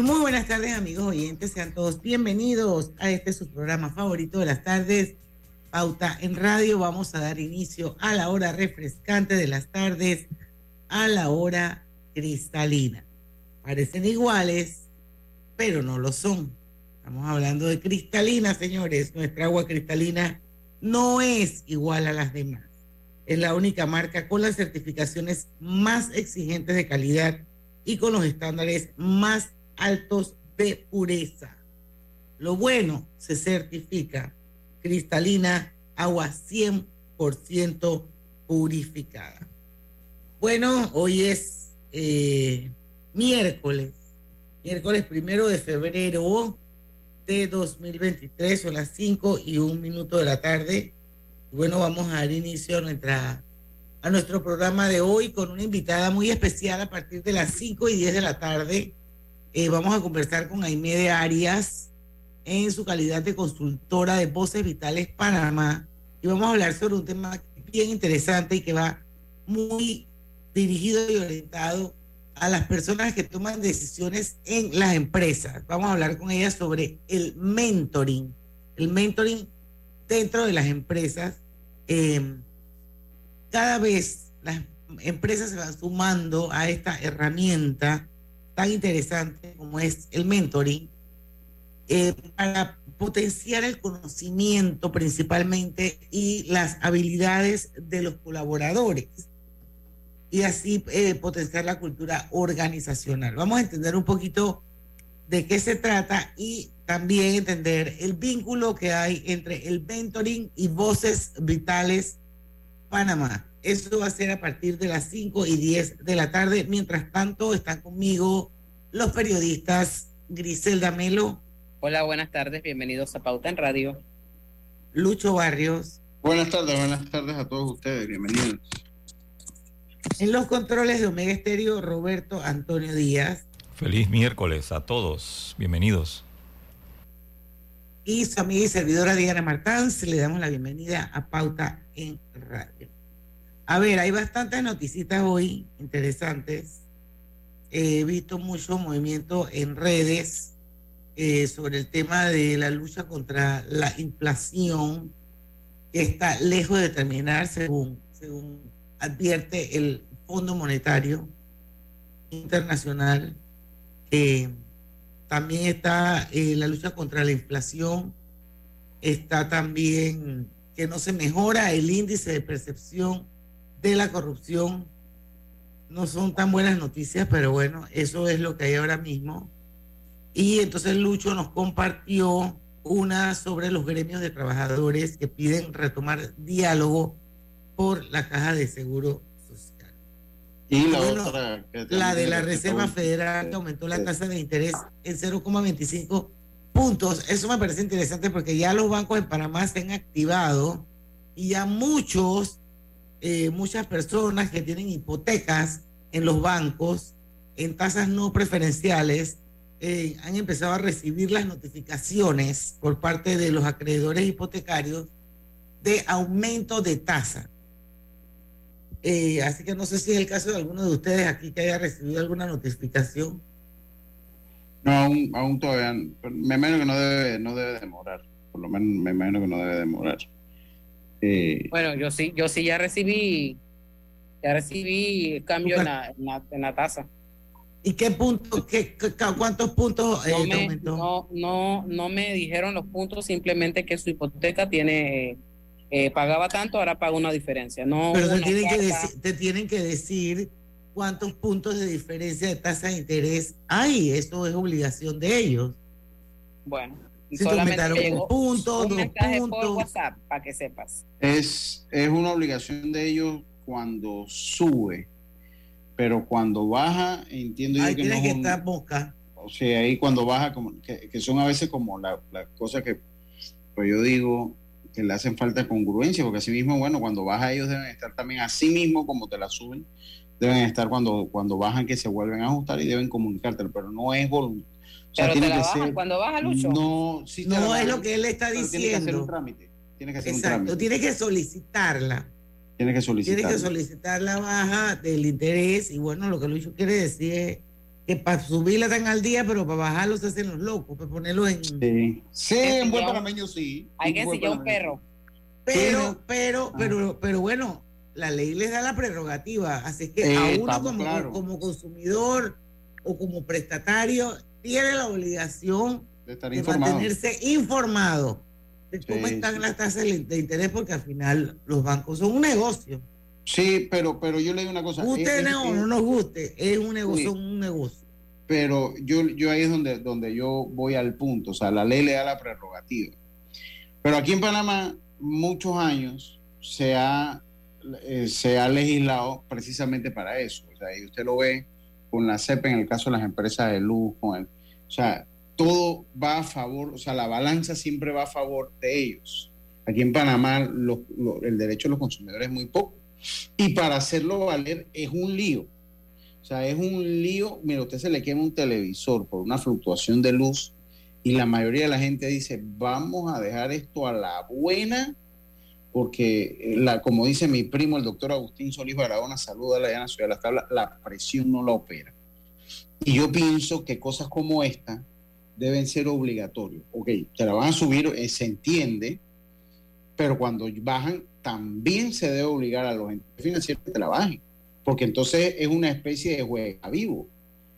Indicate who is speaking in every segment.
Speaker 1: Y muy buenas tardes, amigos oyentes. Sean todos bienvenidos a este su programa favorito de las tardes, Pauta en Radio. Vamos a dar inicio a la hora refrescante de las tardes, a la hora cristalina. Parecen iguales, pero no lo son. Estamos hablando de cristalina, señores. Nuestra agua cristalina no es igual a las demás. Es la única marca con las certificaciones más exigentes de calidad y con los estándares más altos de pureza. Lo bueno se certifica cristalina, agua 100% purificada. Bueno, hoy es eh, miércoles, miércoles primero de febrero de 2023, son las 5 y un minuto de la tarde. Bueno, vamos a dar inicio a, nuestra, a nuestro programa de hoy con una invitada muy especial a partir de las 5 y 10 de la tarde eh, vamos a conversar con Aimee Arias en su calidad de consultora de Voces Vitales Panamá y vamos a hablar sobre un tema bien interesante y que va muy dirigido y orientado a las personas que toman decisiones en las empresas. Vamos a hablar con ella sobre el mentoring, el mentoring dentro de las empresas. Em, cada vez las empresas se van sumando a esta herramienta tan interesante como es el mentoring, eh, para potenciar el conocimiento principalmente y las habilidades de los colaboradores y así eh, potenciar la cultura organizacional. Vamos a entender un poquito de qué se trata y también entender el vínculo que hay entre el mentoring y Voces Vitales Panamá. Eso va a ser a partir de las 5 y 10 de la tarde. Mientras tanto, están conmigo los periodistas Griselda Melo.
Speaker 2: Hola, buenas tardes. Bienvenidos a Pauta en Radio.
Speaker 1: Lucho Barrios.
Speaker 3: Buenas tardes, buenas tardes a todos ustedes. Bienvenidos.
Speaker 1: En los controles de Omega Estéreo, Roberto Antonio Díaz.
Speaker 4: Feliz miércoles a todos. Bienvenidos.
Speaker 1: Y su amiga y servidora Diana Martán, le damos la bienvenida a Pauta en Radio. A ver, hay bastantes noticitas hoy interesantes. He visto mucho movimiento en redes eh, sobre el tema de la lucha contra la inflación, que está lejos de terminar, según, según advierte el Fondo Monetario Internacional. también está eh, la lucha contra la inflación, está también que no se mejora el índice de percepción de la corrupción no son tan buenas noticias, pero bueno, eso es lo que hay ahora mismo. Y entonces Lucho nos compartió una sobre los gremios de trabajadores que piden retomar diálogo por la caja de seguro social.
Speaker 3: Y la otra.
Speaker 1: la de la Reserva Federal que aumentó la tasa de interés en 0,25 puntos. Eso me parece interesante porque ya los bancos en Panamá se han activado y ya muchos eh, muchas personas que tienen hipotecas en los bancos en tasas no preferenciales eh, han empezado a recibir las notificaciones por parte de los acreedores hipotecarios de aumento de tasa. Eh, así que no sé si es el caso de alguno de ustedes aquí que haya recibido alguna notificación.
Speaker 3: No, aún, aún todavía. Me imagino que no debe, no debe demorar. Por lo menos me imagino que no debe demorar.
Speaker 2: Eh, bueno, yo sí, yo sí ya recibí, ya recibí cambio en la, en la, tasa.
Speaker 1: ¿Y qué punto, qué, cuántos puntos
Speaker 2: eh, no, me, no, no, no, me dijeron los puntos, simplemente que su hipoteca tiene, eh, pagaba tanto, ahora paga una diferencia. No
Speaker 1: Pero te tienen, que decir, te tienen que decir cuántos puntos de diferencia de tasa de interés hay, eso es obligación de ellos.
Speaker 2: Bueno,
Speaker 1: Si
Speaker 2: solamente
Speaker 1: un punto,
Speaker 2: un por
Speaker 1: puntos.
Speaker 2: WhatsApp para que sepas.
Speaker 3: Es, es una obligación de ellos cuando sube, pero cuando baja, entiendo yo que no
Speaker 1: que estar mosca.
Speaker 3: o sea, ahí cuando baja, como, que, que son a veces como las la cosas que, pues yo digo, que le hacen falta congruencia, porque así mismo, bueno, cuando baja ellos deben estar también así mismo como te la suben, deben estar cuando, cuando bajan que se vuelven a ajustar y deben comunicártelo, pero no es voluntad. O sea,
Speaker 2: Pero te
Speaker 3: tiene
Speaker 2: la
Speaker 3: que
Speaker 2: bajan
Speaker 3: ser-
Speaker 2: cuando baja, Lucho.
Speaker 3: No, sí
Speaker 1: No es lo que él está
Speaker 3: pero Tiene que hacer un
Speaker 1: diciendo.
Speaker 3: trámite. Tiene que hacer un
Speaker 1: Exacto,
Speaker 3: trámite.
Speaker 1: tienes que solicitarla.
Speaker 3: Tiene que solicitar.
Speaker 1: Tienes que solicitar la baja del interés y bueno, lo que Lucho quiere decir es que para subirla tan al día, pero para bajarlo se hacen los locos, para ponerlo en...
Speaker 3: Sí, sí en buen
Speaker 2: un-
Speaker 3: panameño sí.
Speaker 2: Hay que ensillar un perro.
Speaker 1: Pero, pero,
Speaker 3: Ah.
Speaker 1: pero, pero bueno, la ley les da la prerrogativa, así que
Speaker 3: Eh,
Speaker 1: a uno como, como consumidor o como prestatario tiene la obligación
Speaker 3: De estar
Speaker 1: de mantenerse informado de cómo
Speaker 3: Sí,
Speaker 1: están
Speaker 3: sí.
Speaker 1: las tasas de interés, porque al final los bancos son un negocio.
Speaker 3: Sí, pero, pero yo le digo una cosa.
Speaker 1: Guste
Speaker 3: es- es-
Speaker 1: o
Speaker 3: es-
Speaker 1: no nos guste, es un negocio,
Speaker 3: Sí.
Speaker 1: un negocio.
Speaker 3: pero yo, yo ahí es donde, donde yo voy al punto, o sea, la ley le da la prerrogativa. Pero aquí en Panamá, muchos años se ha, eh, se ha legislado precisamente para eso. O sea, y usted lo ve con la CEP en el caso de las empresas de luz, con el, o sea, todo va a favor, o sea, la balanza siempre va a favor de ellos. Aquí en Panamá los- lo- el derecho de los consumidores es muy poco. Y para hacerlo valer es un lío. O sea, es un lío. Mira, usted se le quema un televisor por una fluctuación de luz y la mayoría de la gente dice, vamos a dejar esto a la buena, porque, eh, la, como dice mi primo, el doctor Agustín Solís Barahona, saluda a la llana ciudad de las tablas, la presión no la opera. Y yo pienso que cosas como esta deben ser obligatorias. Ok, te la van a subir, eh, se entiende, pero cuando bajan, también se debe obligar a los entes financieros que te la bajen porque entonces es una especie de juega vivo.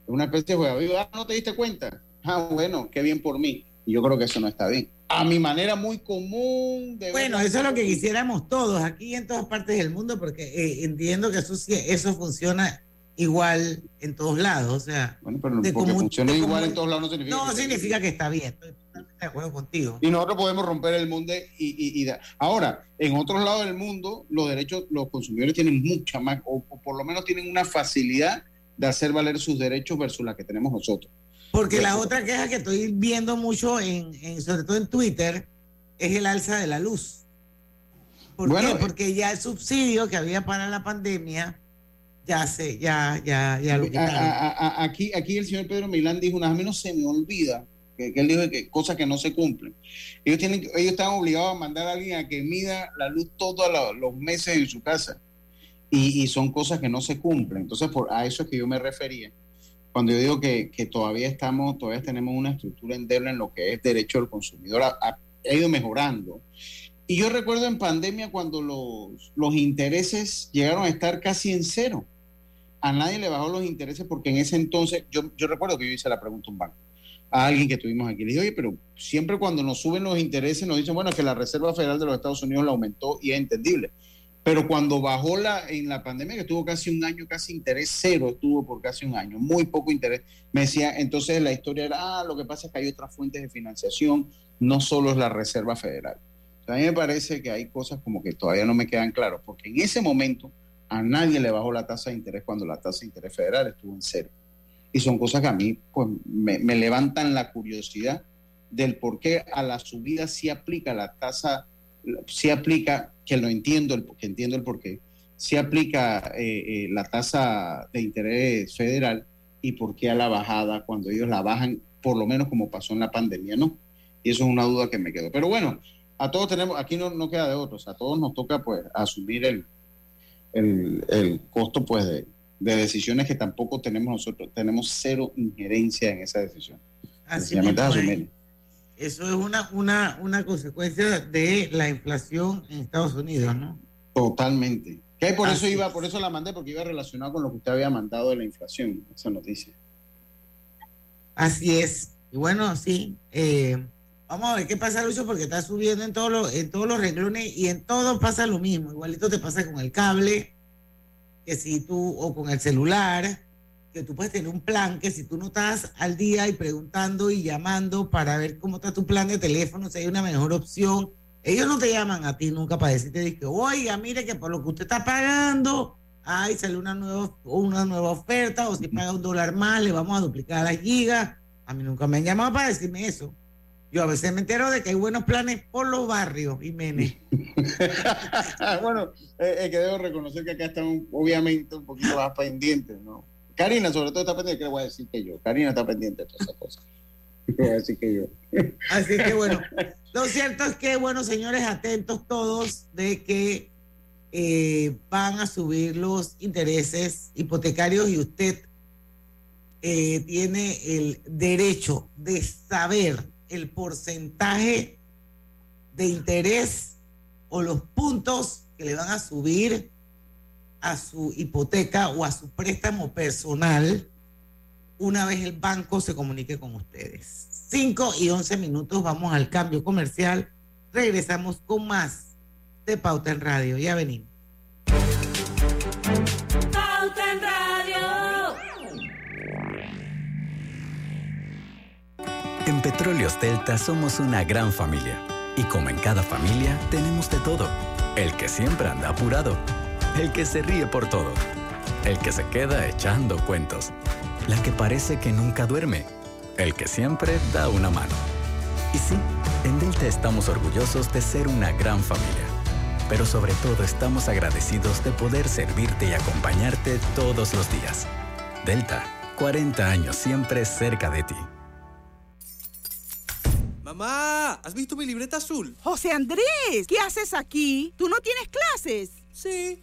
Speaker 3: Es una especie de juega vivo. Ah, no te diste cuenta. Ah, bueno, qué bien por mí. Y yo creo que eso no está bien. A mi manera muy común de
Speaker 1: Bueno, eso es lo que quisiéramos todos, aquí en todas partes del mundo, porque eh, entiendo que eso sí, eso funciona igual en todos lados. O sea,
Speaker 3: Bueno, pero
Speaker 1: de
Speaker 3: porque funciona
Speaker 1: de
Speaker 3: igual en todos lados no significa
Speaker 1: no
Speaker 3: que esté
Speaker 1: significa que está bien. Estoy totalmente de acuerdo contigo.
Speaker 3: Y nosotros podemos romper el mundo y, y- y ahora, en otros lados del mundo, los derechos, los consumidores tienen mucha más, o, o por lo menos tienen una facilidad de hacer valer sus derechos versus la que tenemos nosotros.
Speaker 1: Porque la otra queja que estoy viendo mucho, en, en- sobre todo en Twitter, es el alza de la luz. ¿Por
Speaker 3: Bueno,
Speaker 1: qué?
Speaker 3: eh,
Speaker 1: Porque ya el subsidio que había para la pandemia ya se, ya, ya, ya lo
Speaker 3: A-
Speaker 1: quitaron.
Speaker 3: a- a- aquí, aquí el señor Pedro Milán dijo, "Una- a mí no se me olvida que, que él dijo que cosas que no se cumplen. Ellos tienen, ellos están obligados a mandar a alguien a que mida la luz todos los meses en su casa y, y son cosas que no se cumplen. Entonces, por, a eso es que yo me refería cuando yo digo que, todavía estamos, todavía tenemos una estructura endeble en lo que es derecho del consumidor, ha, ido mejorando. Y yo recuerdo en pandemia cuando los, los intereses llegaron a estar casi en cero a nadie le bajó los intereses porque en ese entonces, yo, yo recuerdo que yo hice la pregunta a un banco, a alguien que tuvimos aquí, le dije, oye, pero siempre cuando nos suben los intereses nos dicen, bueno, que la Reserva Federal de los Estados Unidos la aumentó y es entendible. Pero cuando bajó la, en la pandemia, que estuvo casi un año, casi interés cero, estuvo por casi un año, muy poco interés, me decía, entonces la historia era, ah, lo que pasa es que hay otras fuentes de financiación, no solo es la Reserva Federal. A mí me parece que hay cosas como que todavía no me quedan claras, porque en ese momento a nadie le bajó la tasa de interés cuando la tasa de interés federal estuvo en cero. Y son cosas que a mí pues, me, me levantan la curiosidad del por qué a la subida sí aplica la tasa, sí aplica, que lo entiendo, el, que entiendo el por qué, sí aplica eh, eh, la tasa de interés federal y por qué a la bajada cuando ellos la bajan, por lo menos como pasó en la pandemia, ¿no? Y eso es una duda que me quedó. Pero bueno, a todos tenemos, aquí no, no queda de otros, a todos nos toca pues asumir el, el, el costo pues de, de, decisiones que tampoco tenemos nosotros, tenemos cero injerencia en esa decisión.
Speaker 1: Así es. Eso es una, una, una consecuencia de la inflación en Estados Unidos, ¿no?
Speaker 3: Totalmente. Que por
Speaker 1: Así
Speaker 3: eso iba, por eso la mandé, porque iba relacionado con lo que usted había mandado de la inflación, esa noticia.
Speaker 1: Así es. Y bueno, sí. Eh, vamos a ver qué pasa, Lucho, porque está subiendo en todos los, en todos los renglones y en todo pasa lo mismo. Igualito te pasa con el cable, que si tú, o con el celular, que tú puedes tener un plan que si tú no estás al día y preguntando y llamando para ver cómo está tu plan de teléfono, si hay una mejor opción, ellos no te llaman a ti nunca para decirte que, oiga, mire que por lo que usted está pagando, ay, sale una nueva, una nueva oferta, o si paga un dólar más, le vamos a duplicar las gigas. A mí nunca me han llamado para decirme eso. Yo a veces me entero de que hay buenos planes por los barrios, Jiménez.
Speaker 3: bueno, es que debo reconocer que acá están obviamente un poquito más pendientes, ¿no? Karina, sobre todo, está pendiente, ¿qué le voy a decir que yo? Karina está pendiente de todas esas cosas. ¿Qué voy a decir que yo?
Speaker 1: Así que bueno, lo cierto es que, bueno, señores, atentos todos de que eh, van a subir los intereses hipotecarios y usted eh, tiene el derecho de saber el porcentaje de interés o los puntos que le van a subir a su hipoteca o a su préstamo personal una vez el banco se comunique con ustedes. 5 y 11 minutos, vamos al cambio comercial. Regresamos con más de Pauta en Radio. Ya venimos.
Speaker 5: Pauta en Radio.
Speaker 6: En Petróleos Delta somos una gran familia. Y como en cada familia, tenemos de todo. El que siempre anda apurado el que se ríe por todo, el que se queda echando cuentos, la que parece que nunca duerme, el que siempre da una mano. Y sí, en Delta estamos orgullosos de ser una gran familia, pero sobre todo estamos agradecidos de poder servirte y acompañarte todos los días. Delta, 40 años siempre cerca de ti.
Speaker 7: Mamá, ¿has visto mi libreta azul?
Speaker 8: José Andrés, ¿qué haces aquí? ¿Tú no tienes clases?
Speaker 7: Sí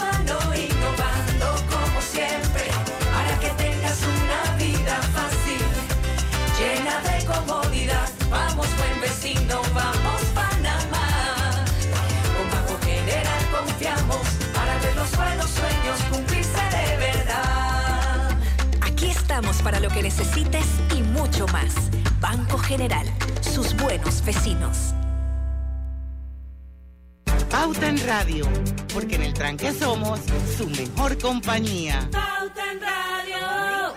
Speaker 9: para
Speaker 10: lo que necesites y mucho más. Banco General sus buenos vecinos.
Speaker 1: Pauta en Radio, porque en el tranque somos su mejor compañía.
Speaker 5: Pauta en Radio.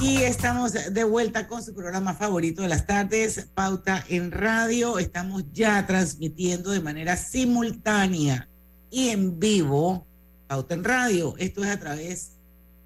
Speaker 1: Y estamos de vuelta con su programa favorito de las tardes, Pauta en Radio. Estamos ya transmitiendo de manera simultánea y en vivo Pauta en Radio. Esto es a través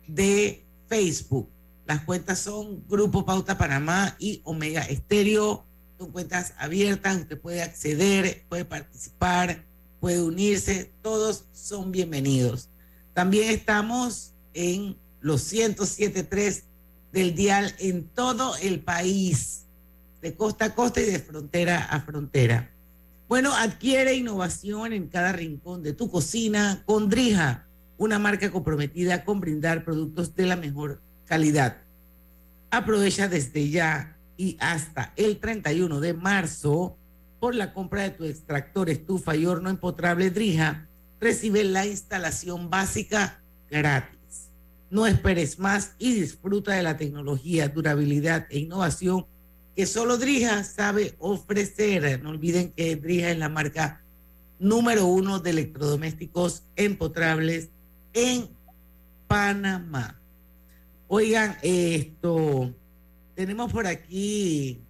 Speaker 1: de Facebook. Las cuentas son Grupo Pauta Panamá y Omega Estéreo. Son cuentas abiertas, usted puede acceder, puede participar, puede unirse, todos son bienvenidos. También estamos en los 107.3 del dial en todo el país, de costa a costa y de frontera a frontera. Bueno, adquiere innovación en cada rincón de tu cocina con Drija una marca comprometida con brindar productos de la mejor calidad. Aprovecha desde ya y hasta el 31 de marzo por la compra de tu extractor, estufa y horno empotrable Drija, recibe la instalación básica gratis. No esperes más y disfruta de la tecnología, durabilidad e innovación que solo Drija sabe ofrecer. No olviden que Drija es la marca número uno de electrodomésticos empotrables en Panamá. Oigan, esto, tenemos por aquí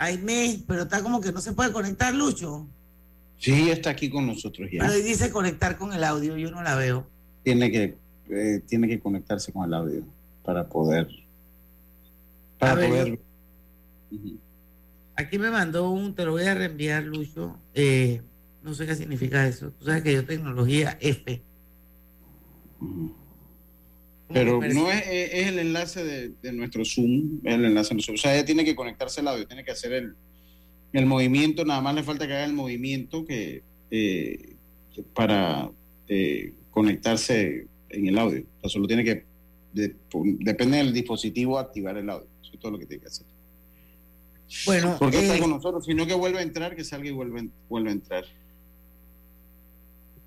Speaker 1: Aime, pero está como que no se puede conectar, Lucho.
Speaker 3: Sí, está aquí con nosotros ya.
Speaker 1: Pero dice conectar con el audio, yo no la veo.
Speaker 3: Tiene que, eh, tiene que conectarse con el audio para poder. Para
Speaker 1: ver,
Speaker 3: poder.
Speaker 1: Aquí me mandó un, te lo voy a reenviar, Lucho. Eh, no sé qué significa eso. Tú sabes que yo tecnología F.
Speaker 3: Pero no es, es- es el enlace de, de nuestro Zoom, es el enlace de nuestro O sea, ella tiene que conectarse el audio, tiene que hacer el, el movimiento, nada más le falta que haga el movimiento que, eh, que para eh, conectarse en el audio. O sea, solo tiene que, de- depende del dispositivo, activar el audio. Todo lo que tiene que hacer.
Speaker 1: Bueno,
Speaker 3: Porque
Speaker 1: eh,
Speaker 3: está con nosotros, sino que vuelve a entrar, que salga y vuelve, a- vuelve a entrar.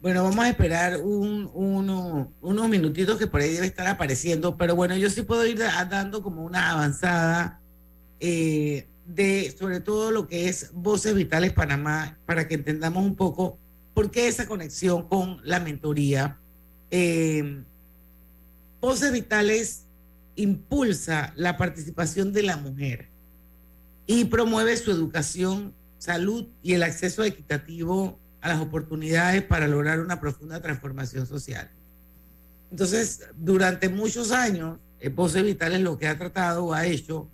Speaker 1: Bueno, vamos a esperar un, uno- unos minutitos que por ahí debe estar apareciendo, pero bueno, yo sí puedo ir da- dando como una avanzada eh, de sobre todo lo que es Voces Vitales Panamá, para que entendamos un poco por qué esa conexión con la mentoría. Eh, Voces Vitales impulsa la participación de la mujer y promueve su educación, salud y el acceso equitativo a las oportunidades para lograr una profunda transformación social. Entonces, durante muchos años, eh, Voces Vitales lo que ha tratado o ha hecho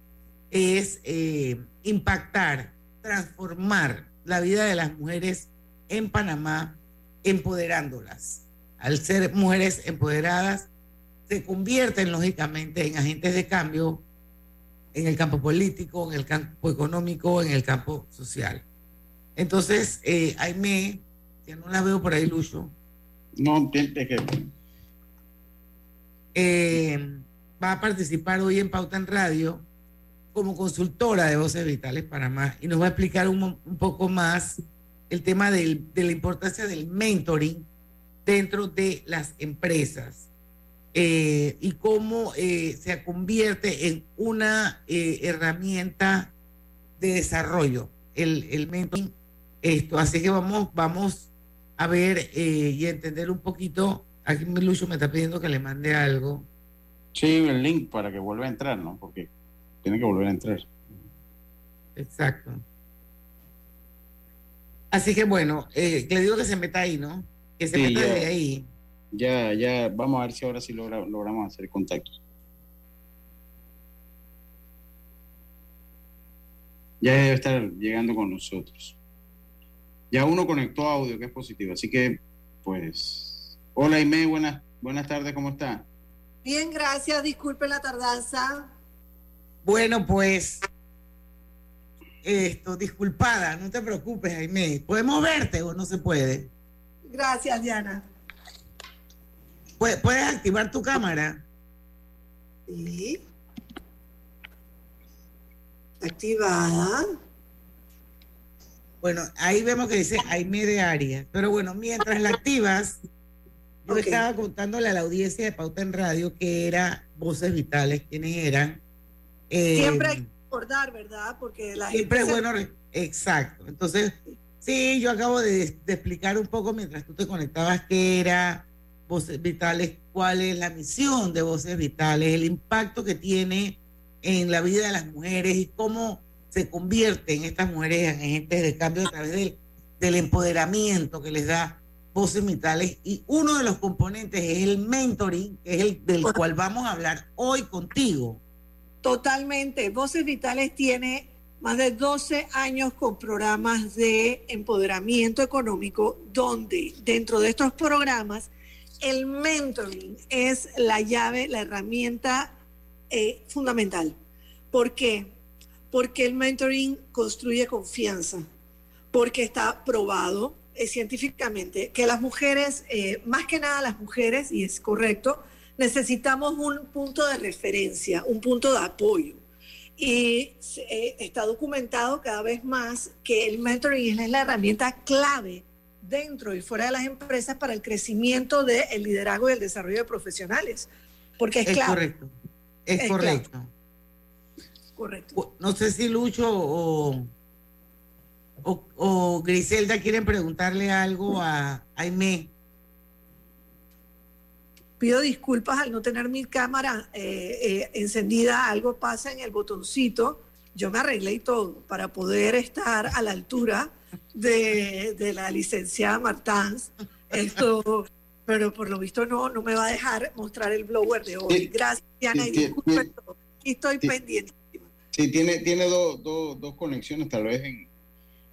Speaker 1: es eh, impactar, transformar la vida de las mujeres en Panamá, empoderándolas. Al ser mujeres empoderadas, se convierten lógicamente en agentes de cambio en el campo político, en el campo económico, en el campo social. Entonces, eh, Aime, que no la veo por ahí, Lucho,
Speaker 3: No, tiene que.
Speaker 1: eh, va a participar hoy en Pauta en Radio como consultora de Voces Vitales Panamá y nos va a explicar un, un poco más el tema del- de la importancia del mentoring dentro de las empresas eh, y cómo eh, se convierte en una eh, herramienta de desarrollo, el, el mentoring. Esto, así que vamos, vamos a ver eh, y entender un poquito. Aquí Lucho me está pidiendo que le mande algo.
Speaker 3: Sí, el link para que vuelva a entrar, ¿no? Porque tiene que volver a entrar.
Speaker 1: Exacto. Así que bueno, eh, le digo que se meta ahí, ¿no? Que se
Speaker 3: Sí,
Speaker 1: meta
Speaker 3: ya.
Speaker 1: desde ahí.
Speaker 3: Ya, ya, vamos a ver si ahora sí logra- logramos hacer contacto. Ya debe estar llegando con nosotros. Ya uno conectó audio, que es positivo. Así que, pues, hola Ime, buenas, buenas tardes, ¿cómo está?
Speaker 11: Bien, gracias. Disculpen la tardanza.
Speaker 1: Bueno, pues, esto, disculpada, no te preocupes, Jaime. ¿Podemos verte o no se puede?
Speaker 11: Gracias, Diana.
Speaker 1: ¿Puedes, puedes activar tu cámara?
Speaker 11: Sí. Activada.
Speaker 1: Bueno, ahí vemos que dice Jaime de Arias. Pero bueno, mientras la activas, yo estaba contándole a la audiencia de Pauta en Radio que era Voces Vitales, quienes eran. Eh,
Speaker 11: Siempre hay que recordar, ¿verdad? Porque la
Speaker 1: Siempre es
Speaker 11: gente.
Speaker 1: bueno, exacto. Entonces, sí, yo acabo de, de explicar un poco mientras tú te conectabas qué era Voces Vitales, cuál es la misión de Voces Vitales, el impacto que tiene en la vida de las mujeres y cómo se convierten estas mujeres en agentes de cambio a través del, del empoderamiento que les da Voces Vitales. Y uno de los componentes es el mentoring, que es el del cual vamos a hablar hoy contigo.
Speaker 11: Totalmente. Voces Vitales tiene más de 12 años con programas de empoderamiento económico, donde dentro de estos programas el mentoring es la llave, la herramienta eh, fundamental. ¿Por qué? Porque el mentoring construye confianza, porque está probado eh, científicamente que las mujeres, eh, más que nada las mujeres, y es correcto, necesitamos un punto de referencia, un punto de apoyo. Y eh, está documentado cada vez más que el mentoring es la herramienta clave dentro y fuera de las empresas para el crecimiento del liderazgo y el desarrollo de profesionales. Porque es,
Speaker 1: Es
Speaker 11: clave.
Speaker 1: correcto. Es,
Speaker 11: Es
Speaker 1: correcto.
Speaker 11: Correcto.
Speaker 1: No sé si Lucho o, o, o Griselda quieren preguntarle algo a Aime.
Speaker 11: Pido disculpas al no tener mi cámara eh, eh, encendida, algo pasa en el botoncito. Yo me arreglé y todo para poder estar a la altura de, de la licenciada Martans. Esto, pero por lo visto no, no me va a dejar mostrar el blower de hoy. Gracias, Diana, y
Speaker 3: sí,
Speaker 11: disculpen estoy pendiente.
Speaker 3: Sí, tiene, tiene dos, dos, dos conexiones, tal vez en,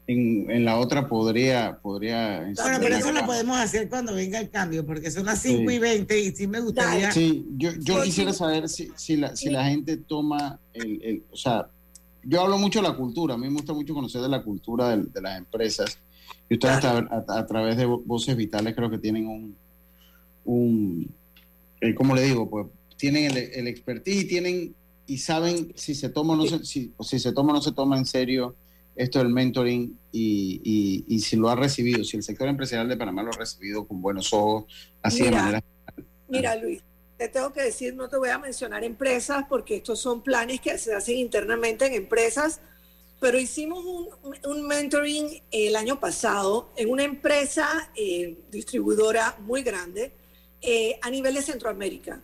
Speaker 3: en, en la otra podría... podría
Speaker 1: Bueno, pero eso lo podemos hacer cuando venga el cambio, porque son las 5 y 20 y sí me gustaría...
Speaker 3: Sí, yo, yo quisiera saber si, si, la, si la gente toma el, el- O sea, yo hablo mucho de la cultura, a mí me gusta mucho conocer de la cultura de, de las empresas. Y ustedes a, a- a través de Vo- Voces Vitales creo que tienen un... un eh, ¿Cómo le digo? Pues tienen el, el expertise y tienen y saben si se toma o no se, si, o si se toma o no se toma en serio esto del mentoring y, y- y si lo ha recibido, si el sector empresarial de Panamá lo ha recibido con buenos ojos, así de manera
Speaker 11: Mira, Luis, te tengo que decir, no te voy a mencionar empresas porque estos son planes que se hacen internamente en empresas, pero hicimos un, un mentoring el año pasado en una empresa eh, distribuidora muy grande eh, a nivel de Centroamérica.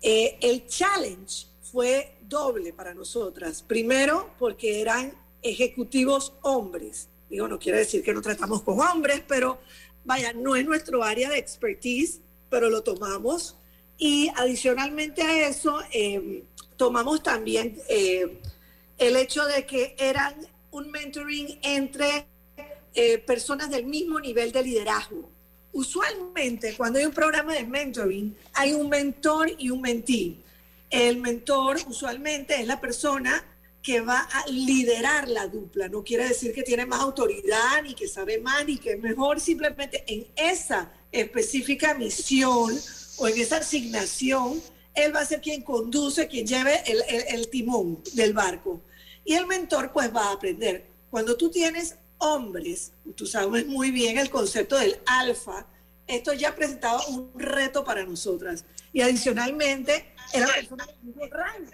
Speaker 11: Eh, el challenge fue doble para nosotras. Primero, porque eran ejecutivos hombres. Digo, no quiere decir que no tratamos con hombres, pero vaya, no es nuestro área de expertise, pero lo tomamos. Y adicionalmente a eso, eh, tomamos también eh, el hecho de que eran un mentoring entre eh, personas del mismo nivel de liderazgo. Usualmente, cuando hay un programa de mentoring, hay un mentor y un mentee. El mentor usualmente es la persona que va a liderar la dupla. No quiere decir que tiene más autoridad, ni que sabe más, ni que es mejor. Simplemente en esa específica misión o en esa asignación, él va a ser quien conduce, quien lleve el, timón del barco. Y el mentor pues va a aprender. Cuando tú tienes hombres, tú sabes muy bien el concepto del alfa, esto ya presentaba un reto para nosotras. Y adicionalmente, era persona de rango.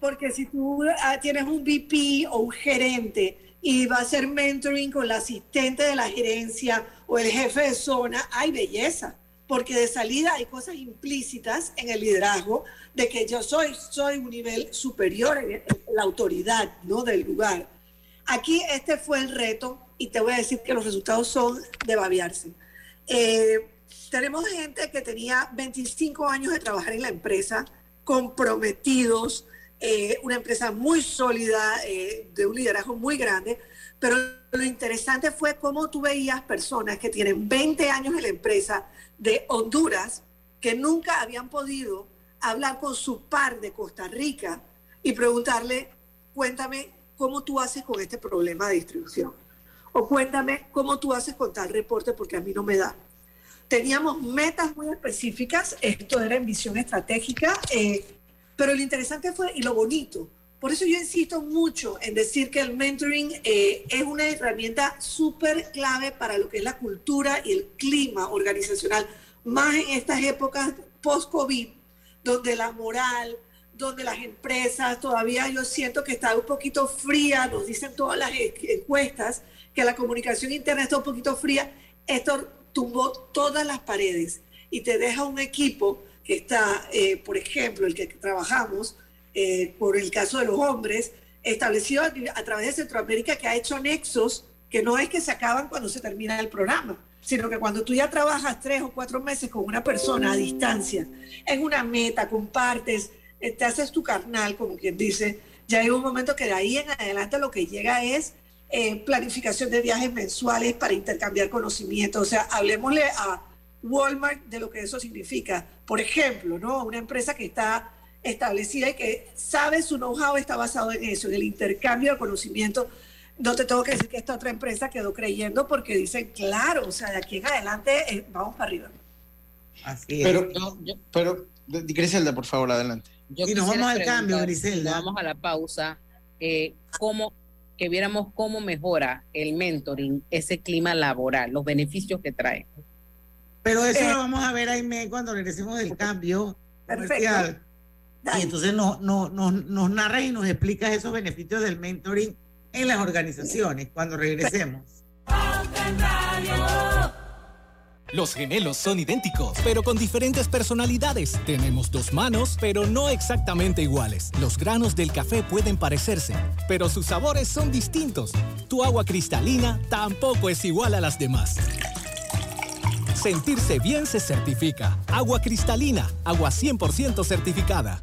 Speaker 11: Porque si tú ah, tienes un VP o un gerente y va a hacer mentoring con la asistente de la gerencia o el jefe de zona, hay belleza. Porque de salida hay cosas implícitas en el liderazgo de que yo soy, soy un nivel superior en, la autoridad ¿no? del lugar. Aquí este fue el reto y te voy a decir que los resultados son de babiarse. Eh, tenemos gente que tenía 25 años de trabajar en la empresa, comprometidos, eh, una empresa muy sólida, eh, de un liderazgo muy grande, pero lo interesante fue cómo tú veías personas que tienen 20 años en la empresa de Honduras, que nunca habían podido hablar con su par de Costa Rica y preguntarle, cuéntame cómo tú haces con este problema de distribución. O cuéntame cómo tú haces con tal reporte porque a mí no me da. Teníamos metas muy específicas, esto era en visión estratégica, eh, pero lo interesante fue, y lo bonito, por eso yo insisto mucho en decir que el mentoring eh, es una herramienta súper clave para lo que es la cultura y el clima organizacional, más en estas épocas post-COVID, donde la moral, donde las empresas todavía yo siento que está un poquito fría, nos dicen todas las encuestas que la comunicación interna está un poquito fría, esto tumbó todas las paredes y te deja un equipo que está, eh, por ejemplo, el que trabajamos, eh, por el caso de los hombres, establecido a, través de Centroamérica que ha hecho nexos que no es que se acaban cuando se termina el programa, sino que cuando tú ya trabajas tres o cuatro meses con una persona a distancia, en una meta, compartes, eh, te haces tu carnal, como quien dice, ya hay un momento que de ahí en adelante lo que llega es eh, planificación de viajes mensuales para intercambiar conocimiento. O sea, hablemosle a Walmart de lo que eso significa. Por ejemplo, ¿no? Una empresa que está establecida y que sabe su know-how está basado en eso, en el intercambio de conocimiento. No te tengo que decir que esta otra empresa quedó creyendo porque dicen, claro, o sea, de aquí en adelante eh, vamos para arriba.
Speaker 1: Así
Speaker 3: Pero, pero, de- Griselda, por favor, adelante.
Speaker 2: Yo
Speaker 1: Y nos vamos al cambio, Griselda.
Speaker 2: nos Vamos a la pausa. eh, cómo, que viéramos cómo mejora el mentoring ese clima laboral, los beneficios que trae.
Speaker 1: Pero eso
Speaker 2: Eh.
Speaker 1: lo vamos a ver, Aime, cuando regresemos del cambio
Speaker 11: Perfecto.
Speaker 1: comercial. Y entonces nos, nos, nos, nos narras y nos explicas esos beneficios del mentoring en las organizaciones cuando regresemos.
Speaker 12: Los gemelos son idénticos, pero con diferentes personalidades. Tenemos dos manos, pero no exactamente iguales. Los granos del café pueden parecerse, pero sus sabores son distintos. Tu agua cristalina tampoco es igual a las demás. Sentirse bien se certifica. Agua cristalina, agua 100% certificada.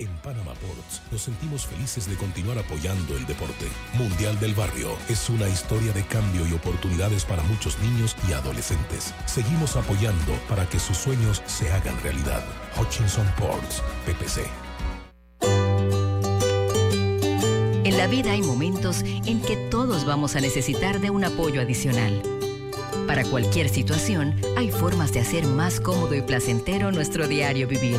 Speaker 13: En Panama Ports nos sentimos felices de continuar apoyando el deporte. Mundial del Barrio es una historia de cambio y oportunidades para muchos niños y adolescentes. Seguimos apoyando para que sus sueños se hagan realidad. Hutchinson Ports, PPC.
Speaker 14: En la vida hay momentos en que todos vamos a necesitar de un apoyo adicional. Para cualquier situación, hay formas de hacer más cómodo y placentero nuestro diario vivir.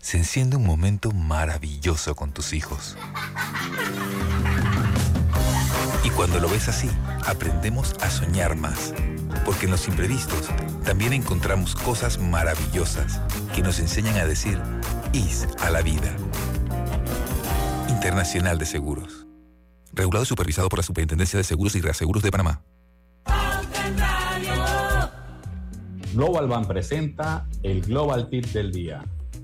Speaker 15: se enciende un momento maravilloso con tus hijos. Y cuando lo ves así, aprendemos a soñar más. Porque en los imprevistos también encontramos cosas maravillosas que nos enseñan a decir IS a la vida. Internacional de Seguros. Regulado y supervisado por la Superintendencia de Seguros y Reaseguros de Panamá.
Speaker 16: Global Bank presenta el Global Tip del Día.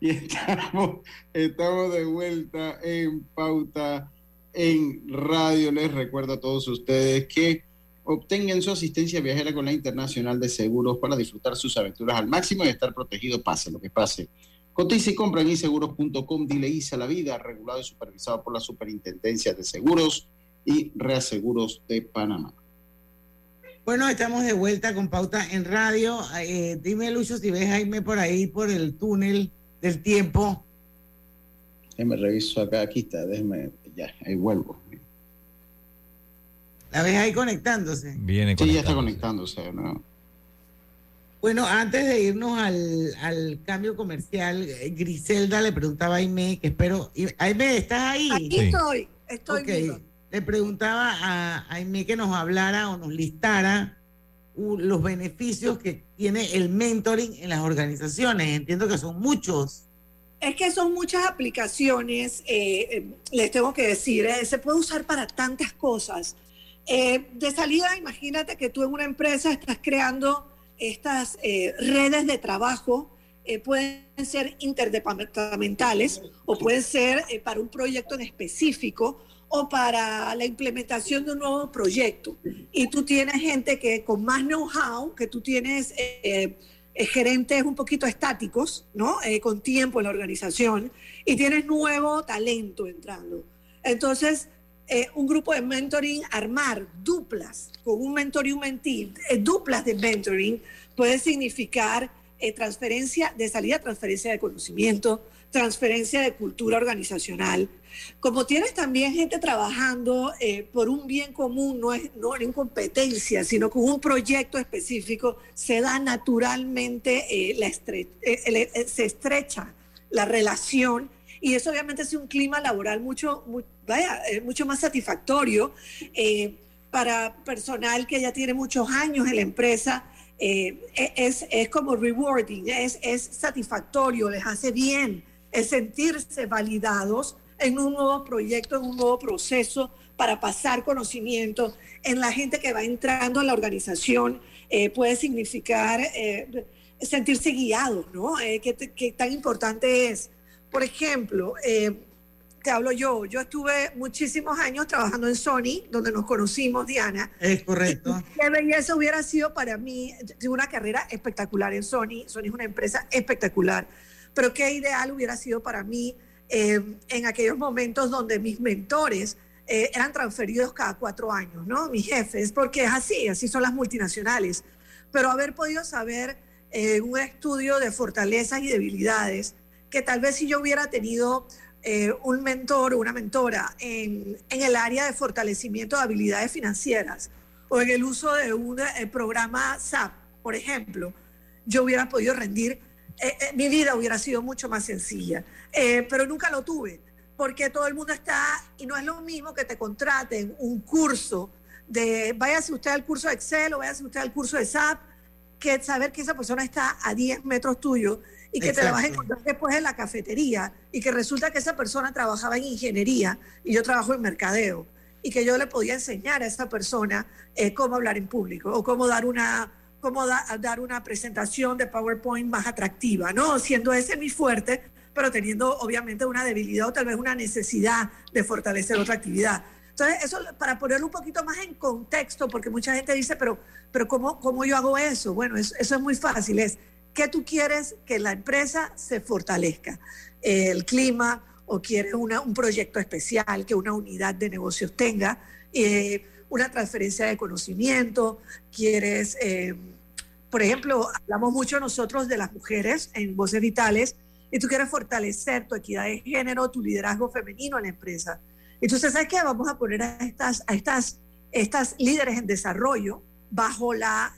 Speaker 3: Y, estamos de vuelta en pauta en radio. Les recuerdo a todos ustedes que obtengan su asistencia viajera con la Internacional de Seguros para disfrutar sus aventuras al máximo y estar protegido pase lo que pase. Cotiza y compra en inseguros.com, dile ISA la vida, regulado y supervisado por la Superintendencia de Seguros y Reaseguros de Panamá.
Speaker 1: Bueno, estamos de vuelta con Pauta en Radio. Eh, dime, Lucho, si ves Jaime por ahí, por el túnel del tiempo.
Speaker 3: Déjame reviso acá, aquí está, déjeme, ya, ahí vuelvo.
Speaker 1: ¿La ves ahí conectándose?
Speaker 4: Viene
Speaker 3: Sí, ya está conectándose. ¿no?
Speaker 1: Bueno, antes de irnos al, al cambio comercial, eh, Griselda le preguntaba a Aime, que espero. Aime, ¿estás ahí?
Speaker 11: Aquí estoy, estoy
Speaker 1: Ok.
Speaker 11: viva.
Speaker 1: Le preguntaba a Aime que nos hablara o nos listara los beneficios que tiene el mentoring en las organizaciones. Entiendo que son muchos.
Speaker 11: Es que son muchas aplicaciones, eh, eh, les tengo que decir, eh, se puede usar para tantas cosas. De salida, imagínate que tú en una empresa estás creando estas redes de trabajo, pueden ser interdepartamentales o pueden ser para un proyecto en específico o para la implementación de un nuevo proyecto. Y tú tienes gente que con más know-how, que tú tienes eh, eh, gerentes un poquito estáticos, ¿no? Eh, con tiempo en la organización, y tienes nuevo talento entrando. Entonces, eh, un grupo de mentoring, armar duplas con un mentor y un mentee, eh, duplas de mentoring, puede significar transferencia de salida, transferencia de conocimiento, transferencia de cultura organizacional, Como tienes también gente trabajando eh, por un bien común, no es no en competencia, sino con un proyecto específico, se da naturalmente, eh, la estre- eh, eh, eh, se estrecha la relación y eso obviamente es un clima laboral mucho, mu- vaya, eh, mucho más satisfactorio para personal que ya tiene muchos años en la empresa. eh, e- es, es como rewarding, es, es satisfactorio, les hace bien, es sentirse validados en un nuevo proyecto, en un nuevo proceso para pasar conocimiento en la gente que va entrando a la organización. eh, puede significar eh, sentirse guiados, ¿no? Eh, ¿qué, qué tan importante es? Por ejemplo, eh, te hablo yo, yo estuve muchísimos años trabajando en Sony, donde nos conocimos, Diana.
Speaker 1: Es correcto.
Speaker 11: Qué belleza hubiera sido para mí, tuve una carrera espectacular en Sony, Sony es una empresa espectacular, pero qué ideal hubiera sido para mí eh, en aquellos momentos donde mis mentores eh, eran transferidos cada cuatro años, ¿no? Mis jefes, porque es así, así son las multinacionales. Pero haber podido saber eh, un estudio de fortalezas y debilidades, que tal vez si yo hubiera tenido eh, un mentor o una mentora en, en el área de fortalecimiento de habilidades financieras o en el uso de un eh, programa SAP, por ejemplo, yo hubiera podido rendir, eh, eh, mi vida hubiera sido mucho más sencilla, Eh, pero nunca lo tuve, porque todo el mundo está, y no es lo mismo que te contraten un curso de, váyase usted al curso de Excel o váyase usted al curso de SAP, que saber que esa persona está a 10 metros tuyo y que te la vas a
Speaker 1: Exacto.
Speaker 11: encontrar después en la cafetería y que resulta que esa persona trabajaba en ingeniería y yo trabajo en mercadeo y que yo le podía enseñar a esa persona eh, cómo hablar en público o cómo dar una cómo da- dar una presentación de PowerPoint más atractiva, ¿no? Siendo ese mi fuerte, pero teniendo obviamente una debilidad o tal vez una necesidad de fortalecer otra actividad. Entonces, eso para ponerlo un poquito más en contexto, porque mucha gente dice, pero, pero ¿cómo, cómo yo hago eso? Bueno, es- eso es muy fácil, es que tú quieres que la empresa se fortalezca, el clima o quieres una- un proyecto especial que una unidad de negocios tenga, eh, una transferencia de conocimiento, quieres, eh, por ejemplo, hablamos mucho nosotros de las mujeres en Voces Vitales y tú quieres fortalecer tu equidad de género, tu liderazgo femenino en la empresa. Entonces, ¿sabes qué? Vamos a poner a estas, a estas, estas líderes en desarrollo bajo la,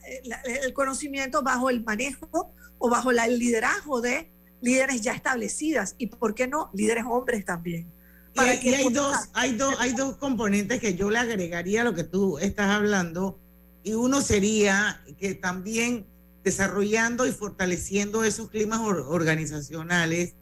Speaker 11: el conocimiento, bajo el manejo o bajo la- el liderazgo de líderes ya establecidas y, ¿por qué no? Líderes hombres también.
Speaker 1: Y,
Speaker 11: Para
Speaker 1: hay-
Speaker 11: que
Speaker 1: y hay, dos, hay, dos, hay dos componentes que yo le agregaría a lo que tú estás hablando. Y uno sería que también desarrollando y fortaleciendo esos climas or- organizacionales,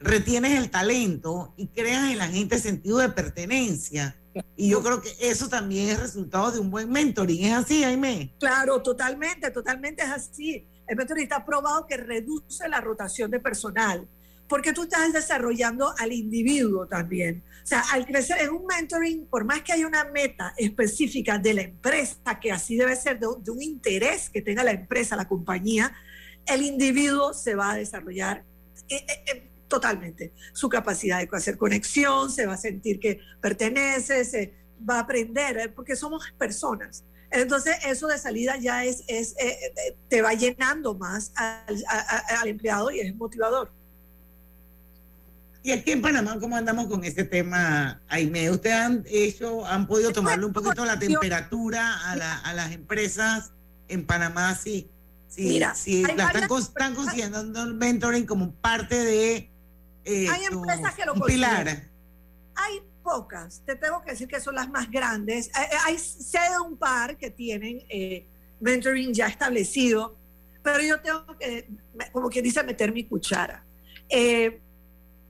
Speaker 1: retienes el talento y creas en la gente sentido de pertenencia. Y yo creo que eso también es resultado de un buen mentoring. ¿Es así, Jaime?
Speaker 11: Claro, totalmente, totalmente es así. El mentoring está probado que reduce la rotación de personal, porque tú estás desarrollando al individuo también. O sea, al crecer en un mentoring, por más que haya una meta específica de la empresa, que así debe ser de, de un interés que tenga la empresa, la compañía, el individuo se va a desarrollar eh, eh, eh, totalmente. Su capacidad de hacer conexión, se va a sentir que pertenece, se va a aprender, eh, porque somos personas. Entonces, eso de salida ya es, es eh, eh, te va llenando más al, a- al empleado y es motivador.
Speaker 1: Y aquí en Panamá, ¿cómo andamos con este tema, Aime? ¿Ustedes han hecho, han podido tomarle un poquito la temperatura a, la- a las empresas en Panamá? Sí, sí,
Speaker 11: Mira,
Speaker 1: sí,
Speaker 11: hay
Speaker 1: la están, están considerando el mentoring como parte de eh,
Speaker 11: Hay empresas que lo
Speaker 1: pilar.
Speaker 11: Hay pocas, te tengo que decir que son las más grandes. Hay, hay- sé de un par que tienen eh, mentoring ya establecido, pero yo tengo que, como quien dice, meter mi cuchara. Eh,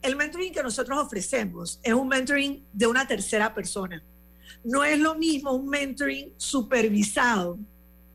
Speaker 11: el mentoring que nosotros ofrecemos es un mentoring de una tercera persona. No es lo mismo un mentoring supervisado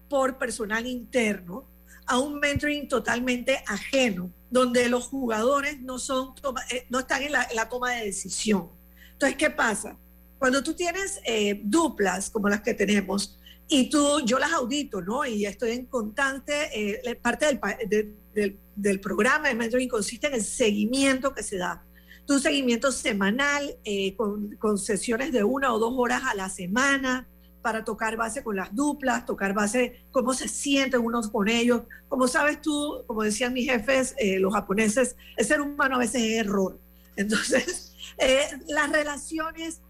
Speaker 11: por personal interno a un mentoring totalmente ajeno, donde los jugadores no, son eh, no están en la, en la toma de decisión. Entonces, ¿qué pasa? Cuando tú tienes eh, duplas como las que tenemos, y tú, yo las audito, ¿no? Y estoy en constante, eh, parte del, de- del, del programa de mentoring consiste en el seguimiento que se da. Un seguimiento semanal eh, con, sesiones de una o dos horas a la semana para tocar base con las duplas, tocar base cómo se sienten unos con ellos. Como sabes tú, como decían mis jefes, eh, los japoneses, el ser humano a veces es error. Entonces, Eh, las relaciones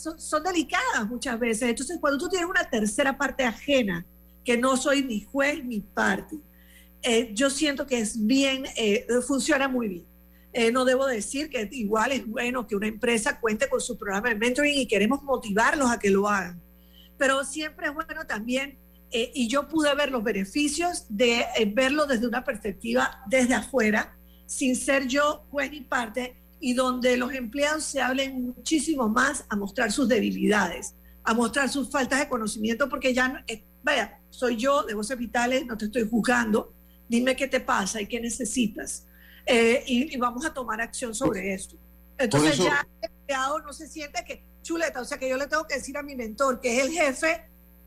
Speaker 11: son, son delicadas muchas veces. Entonces, cuando tú tienes una tercera parte ajena, que no soy ni juez ni parte, eh, yo siento que es bien, eh, funciona muy bien. Eh, no debo decir que igual es bueno que una empresa cuente con su programa de mentoring y queremos motivarlos a que lo hagan. Pero siempre es bueno también, eh, y yo pude ver los beneficios de eh, verlo desde una perspectiva desde afuera, sin ser yo juez ni parte, y donde los empleados se hablen muchísimo más a mostrar sus debilidades, a mostrar sus faltas de conocimiento, porque ya, no- eh, vaya, soy yo de Voces Vitales, no te estoy juzgando, dime qué te pasa y qué necesitas. Eh, y, y vamos a tomar acción sobre esto. Entonces
Speaker 3: eso-
Speaker 11: ya el empleado no se siente que, chuleta, o sea que yo le tengo que decir a mi mentor, que es el jefe,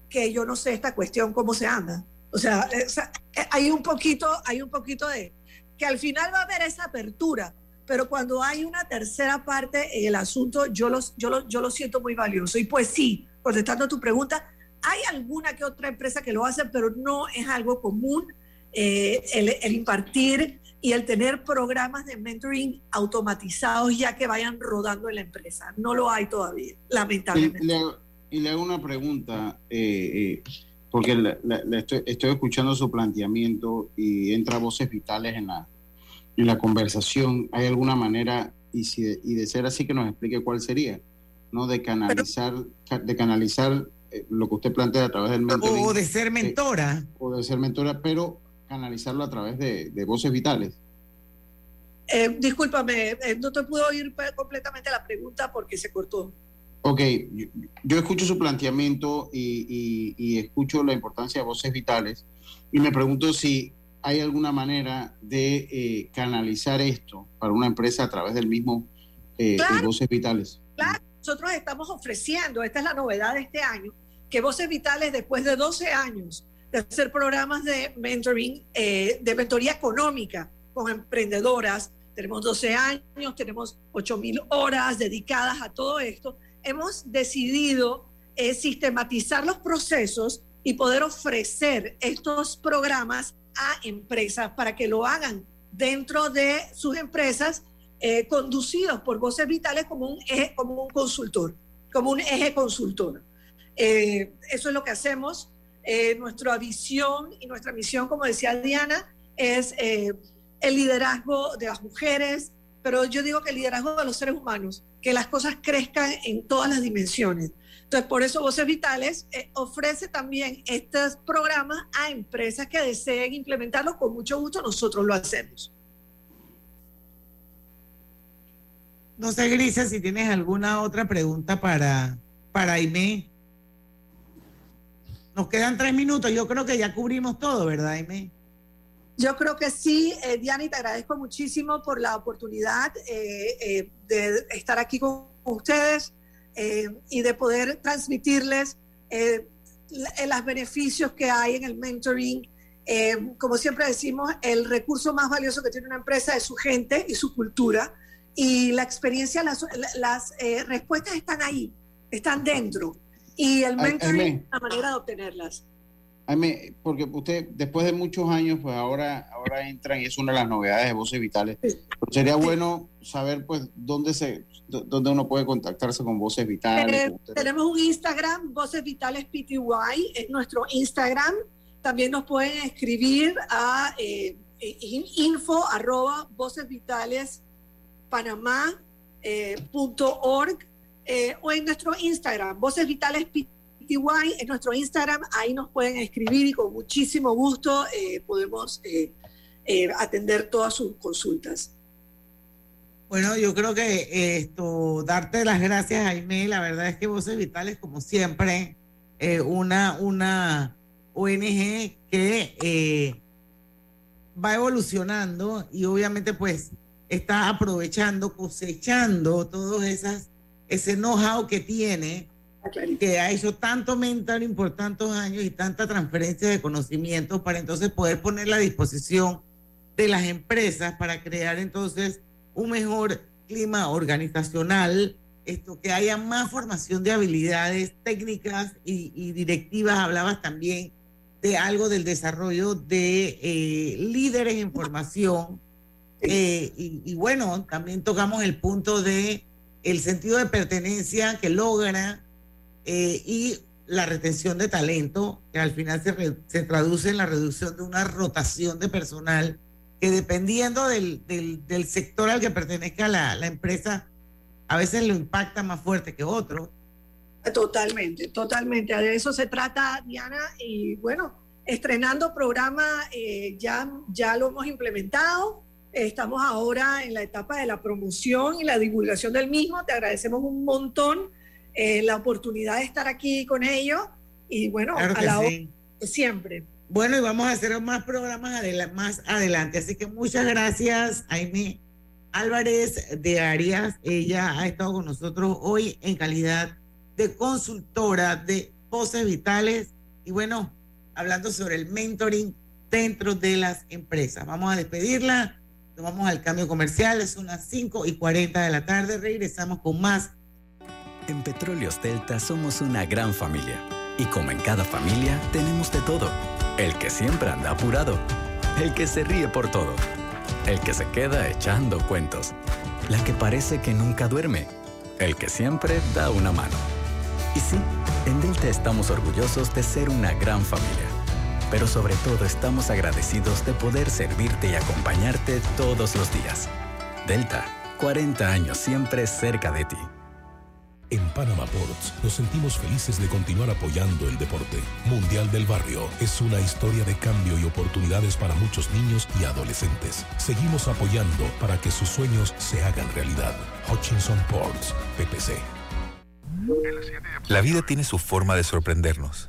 Speaker 11: que yo no sé esta cuestión cómo se anda. O sea, eh, o sea, eh, hay un poquito, hay un poquito de que al final va a haber esa apertura, pero cuando hay una tercera parte en el asunto, yo, los, yo, lo, yo lo siento muy valioso. Y pues sí, contestando a tu pregunta, hay alguna que otra empresa que lo hace, pero no es algo común eh, el, el impartir y el tener programas de mentoring automatizados ya que vayan rodando en la empresa. No lo hay todavía,
Speaker 3: Y
Speaker 11: lamentablemente.
Speaker 3: le, hago- y le hago una pregunta, eh, eh, porque le estoy, estoy escuchando su planteamiento y entra voces vitales en la, en la conversación. ¿Hay alguna manera, y, si, y de ser así, que nos explique cuál sería, ¿no? De canalizar, ca- de canalizar eh, lo que usted plantea a través del mentoring.
Speaker 1: O de ser mentora.
Speaker 3: o de ser mentora, pero canalizarlo a través de, de voces vitales.
Speaker 11: Eh, discúlpame, eh, no te puedo oír completamente la pregunta porque se cortó.
Speaker 3: Ok, yo, yo escucho su planteamiento y, y- y escucho la importancia de voces vitales y me pregunto si hay alguna manera de eh, canalizar esto para una empresa a través del mismo eh,
Speaker 11: Claro.
Speaker 3: eh, voces vitales.
Speaker 11: Claro, nosotros estamos ofreciendo, esta es la novedad de este año, que Voces Vitales, después de 12 años de hacer programas de mentoring, eh, de mentoría económica con emprendedoras, tenemos 12 años, tenemos 8 mil horas dedicadas a todo esto, hemos decidido eh, sistematizar los procesos y poder ofrecer estos programas a empresas para que lo hagan dentro de sus empresas eh, conducidos por voces vitales como un eje, como un consultor, como un eje consultor. Eh, eso es lo que hacemos. Eh, nuestra visión y nuestra misión, como decía Diana, es eh, el liderazgo de las mujeres, pero yo digo que el liderazgo de los seres humanos, que las cosas crezcan en todas las dimensiones. Entonces, por eso Voces Vitales eh, ofrece también estos programas a empresas que deseen implementarlos. Con mucho gusto nosotros lo hacemos.
Speaker 1: No sé, Grisa, si tienes alguna otra pregunta para, para. Nos quedan tres minutos. Yo creo que ya cubrimos todo, ¿verdad, Aimé?
Speaker 11: Yo creo que sí, eh, Diana, y te agradezco muchísimo por la oportunidad eh, eh, de estar aquí con ustedes eh, y de poder transmitirles eh, los beneficios que hay en el mentoring. Eh, como siempre decimos, el recurso más valioso que tiene una empresa es su gente y su cultura. Y la experiencia, las, las eh, respuestas están ahí, están dentro. Y el mentoring
Speaker 3: Aimee.
Speaker 11: es una manera de obtenerlas.
Speaker 3: Jaime, porque usted, después de muchos años, pues ahora, ahora entran y es una de las novedades de voces vitales. Pero sería bueno saber, pues, dónde se, dó- dónde uno puede contactarse con voces vitales.
Speaker 11: Eh, tenemos un Instagram, Voces Vitales PTY, es nuestro Instagram. También nos pueden escribir a eh, in- info arroba vocesvitalespanamá.org eh, o en nuestro Instagram, Voces Vitales PTY es nuestro Instagram. Ahí nos pueden escribir y con muchísimo gusto eh, podemos eh, eh, atender todas sus consultas.
Speaker 1: Bueno, yo creo que eh, esto, darte las gracias, Jaime. La verdad es que Voces Vitales, como siempre, eh, una, una ONG que eh, va evolucionando y obviamente pues está aprovechando, cosechando todos esas, ese know-how que tiene, que ha hecho tanto mentoring por tantos años y tanta transferencia de conocimientos para entonces poder ponerla a disposición de las empresas para crear entonces un mejor clima organizacional, esto que haya más formación de habilidades técnicas y, y directivas. Hablabas también de algo del desarrollo de eh, líderes en formación. Eh, y, y bueno, también tocamos el punto de el sentido de pertenencia que logra eh, y la retención de talento, que al final se, se, traduce en la reducción de una rotación de personal, que dependiendo del, del, sector al que pertenezca la, la, empresa, a veces lo impacta más fuerte que otro.
Speaker 11: Totalmente, totalmente. De eso se trata, Diana, y bueno, estrenando programa, eh, ya, ya lo hemos implementado. Estamos ahora en la etapa de la promoción y la divulgación del mismo. Te agradecemos un montón eh, la oportunidad de estar aquí con ellos y bueno,
Speaker 1: claro
Speaker 11: a la
Speaker 1: sí.
Speaker 11: siempre.
Speaker 1: Bueno, y vamos a hacer más programas adela más adelante. Así que muchas gracias, Aime Álvarez de Arias. Ella ha estado con nosotros hoy en calidad de consultora de voces vitales y bueno, hablando sobre el mentoring dentro de las empresas. Vamos a despedirla. Vamos al cambio comercial. Es unas 5 y 40 de la tarde. Regresamos con más
Speaker 6: en Petróleos Delta somos una gran familia. Y como en cada familia, tenemos de todo. El que siempre anda apurado. El que se ríe por todo. El que se queda echando cuentos. La que parece que nunca duerme. El que siempre da una mano. Y sí, en Delta estamos orgullosos de ser una gran familia. Pero sobre todo estamos agradecidos de poder servirte y acompañarte todos los días. Delta, 40 años siempre cerca de ti.
Speaker 13: En Panama Ports nos sentimos felices de continuar apoyando el deporte. Mundial del Barrio es una historia de cambio y oportunidades para muchos niños y adolescentes. Seguimos apoyando para que sus sueños se hagan realidad. Hutchinson Ports, PPC.
Speaker 15: La vida tiene su forma de sorprendernos,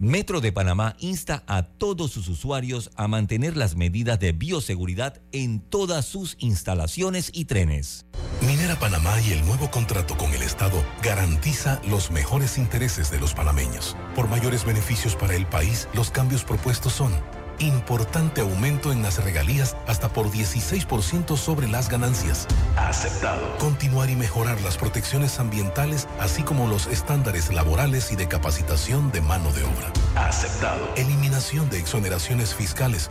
Speaker 17: Metro de Panamá insta a todos sus usuarios a mantener las medidas de bioseguridad en todas sus instalaciones y trenes.
Speaker 13: Minera Panamá y el nuevo contrato con el Estado garantiza los mejores intereses de los panameños. Por mayores beneficios para el país, los cambios propuestos son importante aumento en las regalías hasta por 16% sobre las ganancias. Aceptado. Continuar y mejorar las protecciones ambientales, así como los estándares laborales y de capacitación de mano de obra. Aceptado. Eliminación de exoneraciones fiscales.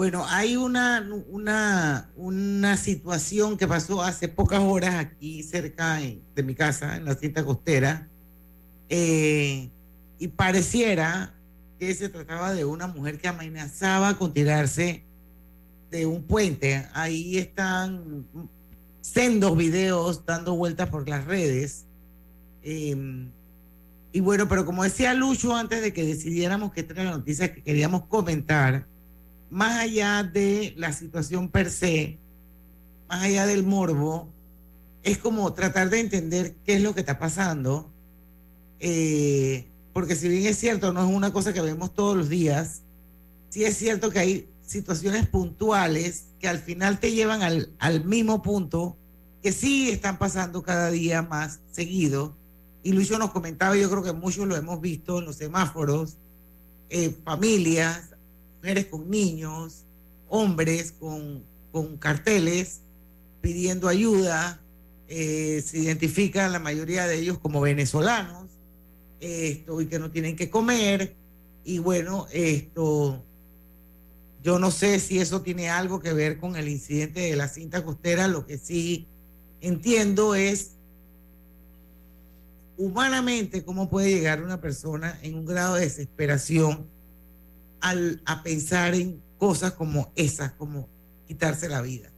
Speaker 1: bueno, hay una, una, una situación que pasó hace pocas horas aquí cerca de mi casa, en la cinta costera, eh, y pareciera que se trataba de una mujer que amenazaba con tirarse de un puente. Ahí están sendos videos dando vueltas por las redes. Eh, y bueno, pero como decía Lucho antes de que decidiéramos que esta era la noticia que queríamos comentar, más allá de la situación per se, más allá del morbo, es como tratar de entender qué es lo que está pasando. Eh, porque si bien es cierto, no es una cosa que vemos todos los días, sí es cierto que hay situaciones puntuales que al final te llevan al, al mismo punto que sí están pasando cada día más seguido. Y Lucho nos comentaba, yo creo que muchos lo hemos visto en los semáforos, eh, familias, mujeres con niños, hombres con, con carteles pidiendo ayuda, eh, se identifican la mayoría de ellos como venezolanos, esto, y que no tienen que comer, y bueno, esto, yo no sé si eso tiene algo que ver con el incidente de la cinta costera, lo que sí entiendo es humanamente cómo puede llegar una persona en un grado de desesperación al, a pensar en cosas como esas, como quitarse la vida.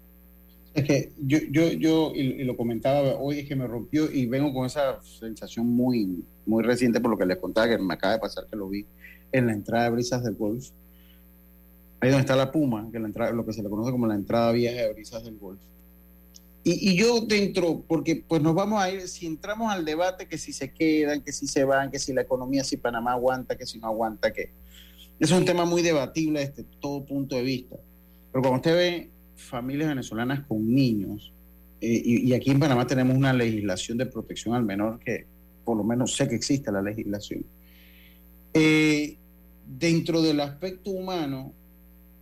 Speaker 3: Es que yo, yo, yo y, lo comentaba hoy, es que me rompió y vengo con esa sensación muy, muy reciente por lo que les contaba, que me acaba de pasar que lo vi en la entrada de Brisas del Golf. Ahí donde está la Puma, que la entrada, lo que se le conoce como la entrada vieja de Brisas del Golf. Y, y, yo dentro, porque pues nos vamos a ir, si entramos al debate, que si se quedan, que si se van, que si la economía, si Panamá aguanta, que si no aguanta, que es un tema muy debatible desde todo punto de vista. Pero cuando usted ve familias venezolanas con niños, eh, y, aquí en Panamá tenemos una legislación de protección al menor que por lo menos sé que existe la legislación. Eh, dentro del aspecto humano,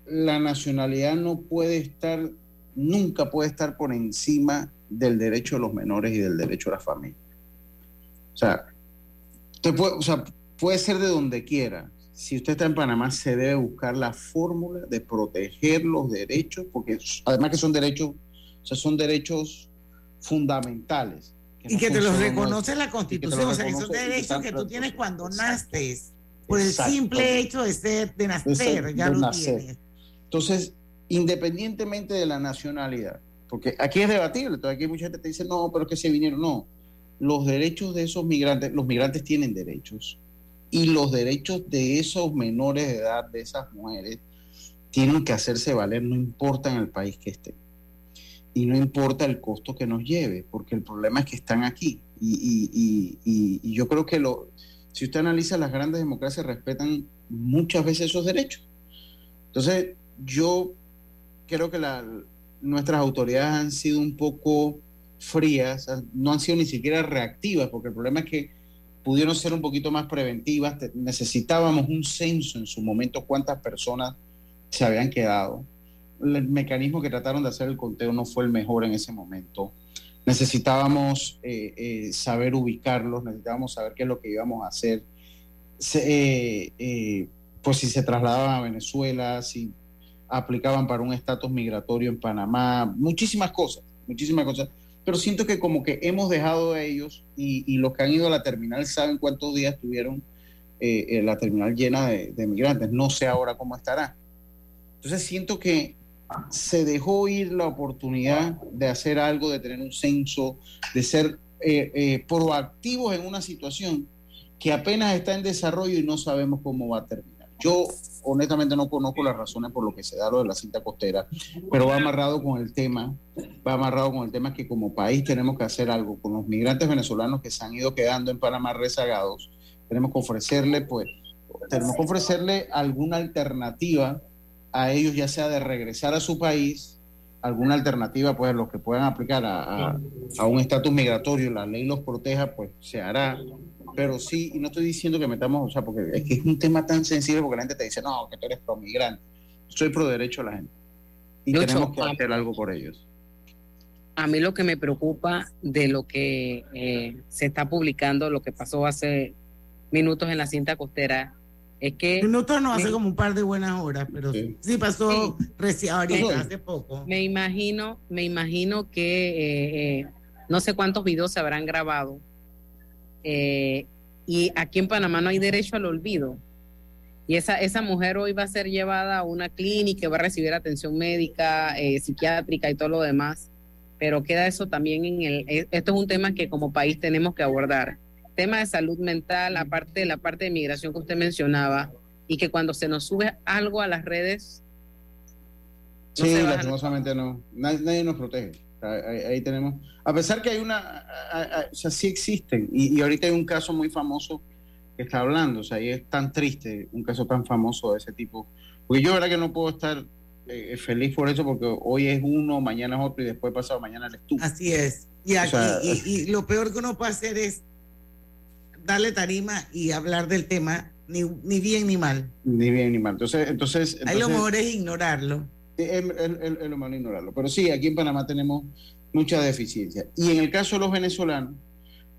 Speaker 3: la nacionalidad no puede estar, nunca puede estar por encima del derecho de los menores y del derecho a la familia. O sea, puede, o sea, puede ser de donde quiera, si usted está en Panamá, se debe buscar la fórmula de proteger los derechos, porque además que son derechos, o sea, son derechos fundamentales.
Speaker 1: y que te los reconoce la Constitución, o sea, son derechos que tú tienes cuando naces, por el simple hecho de ser, de nacer, ya lo tienes.
Speaker 3: Entonces, independientemente de la nacionalidad, porque aquí es debatible, entonces aquí mucha gente te dice, no, pero que se vinieron, no. Los derechos de esos migrantes, los migrantes tienen derechos y los derechos de esos menores de edad, de esas mujeres, tienen que hacerse valer, no importa en el país que estén. Y no importa el costo que nos lleve, porque el problema es que están aquí. Y, yo creo que lo, si usted analiza, las grandes democracias respetan muchas veces esos derechos. Entonces, yo creo que la, nuestras autoridades han sido un poco frías, no han sido ni siquiera reactivas, porque el problema es que pudieron ser un poquito más preventivas. Necesitábamos un censo en su momento, cuántas personas se habían quedado. El mecanismo que trataron de hacer el conteo no fue el mejor en ese momento. Necesitábamos eh, eh, saber ubicarlos, necesitábamos saber qué es lo que íbamos a hacer. Eh, pues si se trasladaban a Venezuela, si aplicaban para un estatus migratorio en Panamá, muchísimas cosas, muchísimas cosas pero siento que como que hemos dejado a ellos y, los que han ido a la terminal saben cuántos días tuvieron eh, eh, la terminal llena de, migrantes. No sé ahora cómo estará. Entonces siento que se dejó ir la oportunidad de hacer algo, de tener un censo, de ser eh, proactivos en una situación que apenas está en desarrollo y no sabemos cómo va a terminar. Yo honestamente no conozco las razones por lo que se da lo de la cinta costera, pero va amarrado con el tema, va amarrado con el tema que como país tenemos que hacer algo con los migrantes venezolanos que se han ido quedando en Panamá rezagados. Tenemos que ofrecerle, pues, tenemos que ofrecerle alguna alternativa a ellos, ya sea de regresar a su país, alguna alternativa, pues, los que puedan aplicar a, a un estatus migratorio, la ley los proteja, pues se hará pero sí, y no estoy diciendo que metamos, o sea, porque es que es un tema tan sensible porque la gente te dice, no, que tú eres pro migrante. Soy pro derecho a la gente. Y tenemos que hacer algo por ellos.
Speaker 2: A mí lo que me preocupa de lo que eh, se está publicando, lo que pasó hace minutos en la cinta costera, es que...
Speaker 1: Minutos no, hace como un par de buenas horas, pero sí, pasó recién ahorita, hace poco.
Speaker 2: Me imagino, me imagino que eh, eh, no sé cuántos videos se habrán grabado eh, y aquí en Panamá no hay derecho al olvido. Y esa, esa mujer hoy va a ser llevada a una clínica, va a recibir atención médica, eh, psiquiátrica y todo lo demás. Pero queda eso también en el... Esto es un tema que como país tenemos que abordar. Tema de salud mental, aparte de la parte de migración que usted mencionaba, y que cuando se nos sube algo a las redes...
Speaker 3: sí, lastimosamente no. nadie nos protege. Ahí, tenemos, a pesar que hay una, o sea, sí existen, y, ahorita hay un caso muy famoso que está hablando, o sea, y es tan triste un caso tan famoso de ese tipo, porque yo verdad que no puedo estar eh, feliz por eso, porque hoy es uno, mañana es otro y después pasado mañana eres tú.
Speaker 1: Así es. Y, aquí, y, y, lo peor que uno puede hacer es darle tarima y hablar del tema, ni, ni bien ni mal.
Speaker 3: Ni bien ni mal. Entonces, entonces, entonces
Speaker 1: lo mejor es ignorarlo.
Speaker 3: Es, lo mejor ignorarlo. Pero sí, aquí en Panamá tenemos mucha deficiencia. Y en el caso de los venezolanos,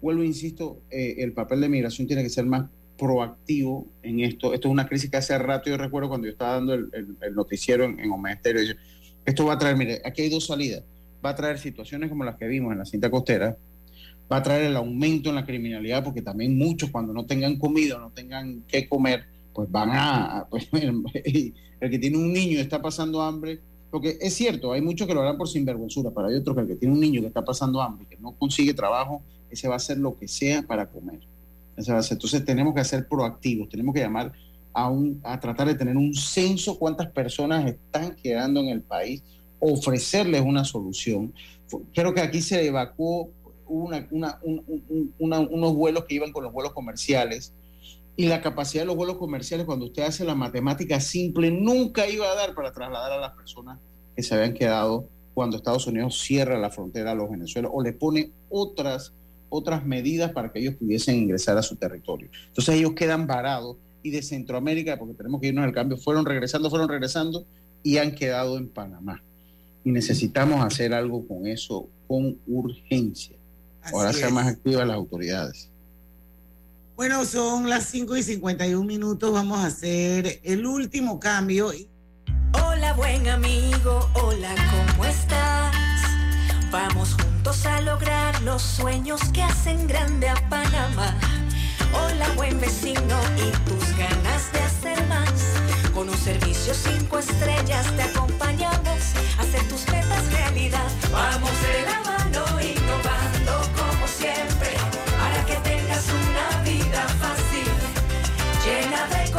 Speaker 3: vuelvo, insisto, eh, el papel de migración tiene que ser más proactivo en esto. Esto es una crisis que hace rato, yo recuerdo cuando yo estaba dando el, el, el noticiero en, en esto va a traer, mire, aquí hay dos salidas. Va a traer situaciones como las que vimos en la cinta costera, va a traer el aumento en la criminalidad, porque también muchos cuando no tengan comida, no tengan qué comer, pues van a, pues, el que tiene un niño y está pasando hambre, porque es cierto, hay muchos que lo harán por sinvergüenzura, pero hay otros que el que tiene un niño que está pasando hambre, que no consigue trabajo, ese va a hacer lo que sea para comer. Ese va a ser. Entonces tenemos que ser proactivos, tenemos que llamar a, un, a tratar de tener un censo cuántas personas están quedando en el país, ofrecerles una solución. Creo que aquí se evacuó una, una, un, una, unos vuelos que iban con los vuelos comerciales y la capacidad de los vuelos comerciales cuando usted hace la matemática simple nunca iba a dar para trasladar a las personas que se habían quedado cuando Estados Unidos cierra la frontera a los venezolanos o le pone otras otras medidas para que ellos pudiesen ingresar a su territorio. Entonces ellos quedan varados y de Centroamérica, porque tenemos que irnos al cambio, fueron regresando, fueron regresando y han quedado en Panamá. Y necesitamos hacer algo con eso con urgencia. Así Ahora sean más activas las autoridades.
Speaker 1: Bueno, son las 5 y 51 minutos. Vamos a hacer el último cambio.
Speaker 9: Hola, buen amigo. Hola, ¿cómo estás? Vamos juntos a lograr los sueños que hacen grande a Panamá. Hola, buen vecino, y tus ganas de hacer más. Con un servicio cinco estrellas te acompañamos a hacer tus metas realidad. Vamos de la mano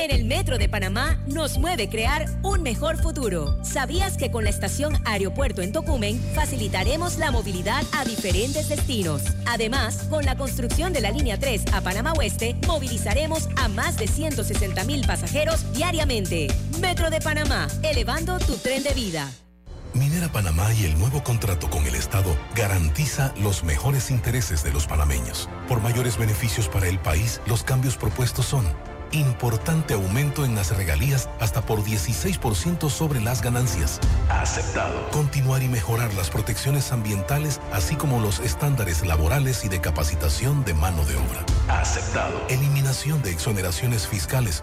Speaker 10: En el Metro de Panamá nos mueve crear un mejor futuro. ¿Sabías que con la estación Aeropuerto en Tocumen facilitaremos la movilidad a diferentes destinos? Además, con la construcción de la línea 3 a Panamá Oeste, movilizaremos a más de 160 mil pasajeros diariamente. Metro de Panamá, elevando tu tren de vida.
Speaker 13: Minera Panamá y el nuevo contrato con el Estado garantiza los mejores intereses de los panameños. Por mayores beneficios para el país, los cambios propuestos son importante aumento en las regalías hasta por 16% sobre las ganancias.
Speaker 18: Aceptado.
Speaker 13: Continuar y mejorar las protecciones ambientales, así como los estándares laborales y de capacitación de mano de obra.
Speaker 18: Aceptado.
Speaker 13: Eliminación de exoneraciones fiscales.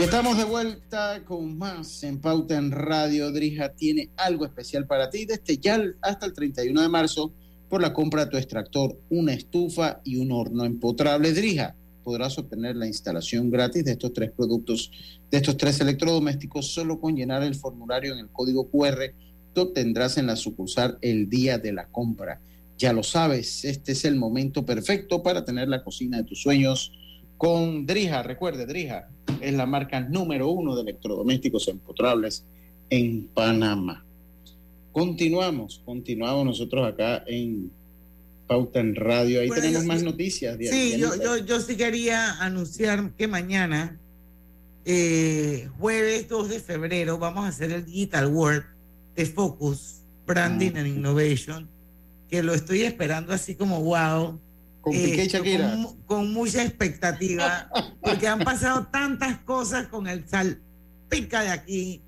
Speaker 3: Y estamos de vuelta con más en Pauta en Radio. Drija tiene algo especial para ti desde ya hasta el 31 de marzo por la compra de tu extractor, una estufa y un horno empotrable. Drija, podrás obtener la instalación gratis de estos tres productos, de estos tres electrodomésticos, solo con llenar el formulario en el código QR que obtendrás en la sucursal el día de la compra. Ya lo sabes, este es el momento perfecto para tener la cocina de tus sueños con Drija. Recuerde, Drija es la marca número uno de electrodomésticos empotrables en Panamá. Continuamos, continuamos nosotros acá en Pauta en Radio. Ahí
Speaker 1: Bueno,
Speaker 3: tenemos
Speaker 1: yo-
Speaker 3: más noticias.
Speaker 1: Sí, yo, yo, yo sí quería anunciar que mañana, eh, jueves 2 de febrero, vamos a hacer el Digital World de Focus, Branding and Innovation, que lo estoy esperando así como wow.
Speaker 3: Con Piqué y Shakira.
Speaker 1: Con, con mucha expectativa, porque han pasado tantas cosas con el salpica de aquí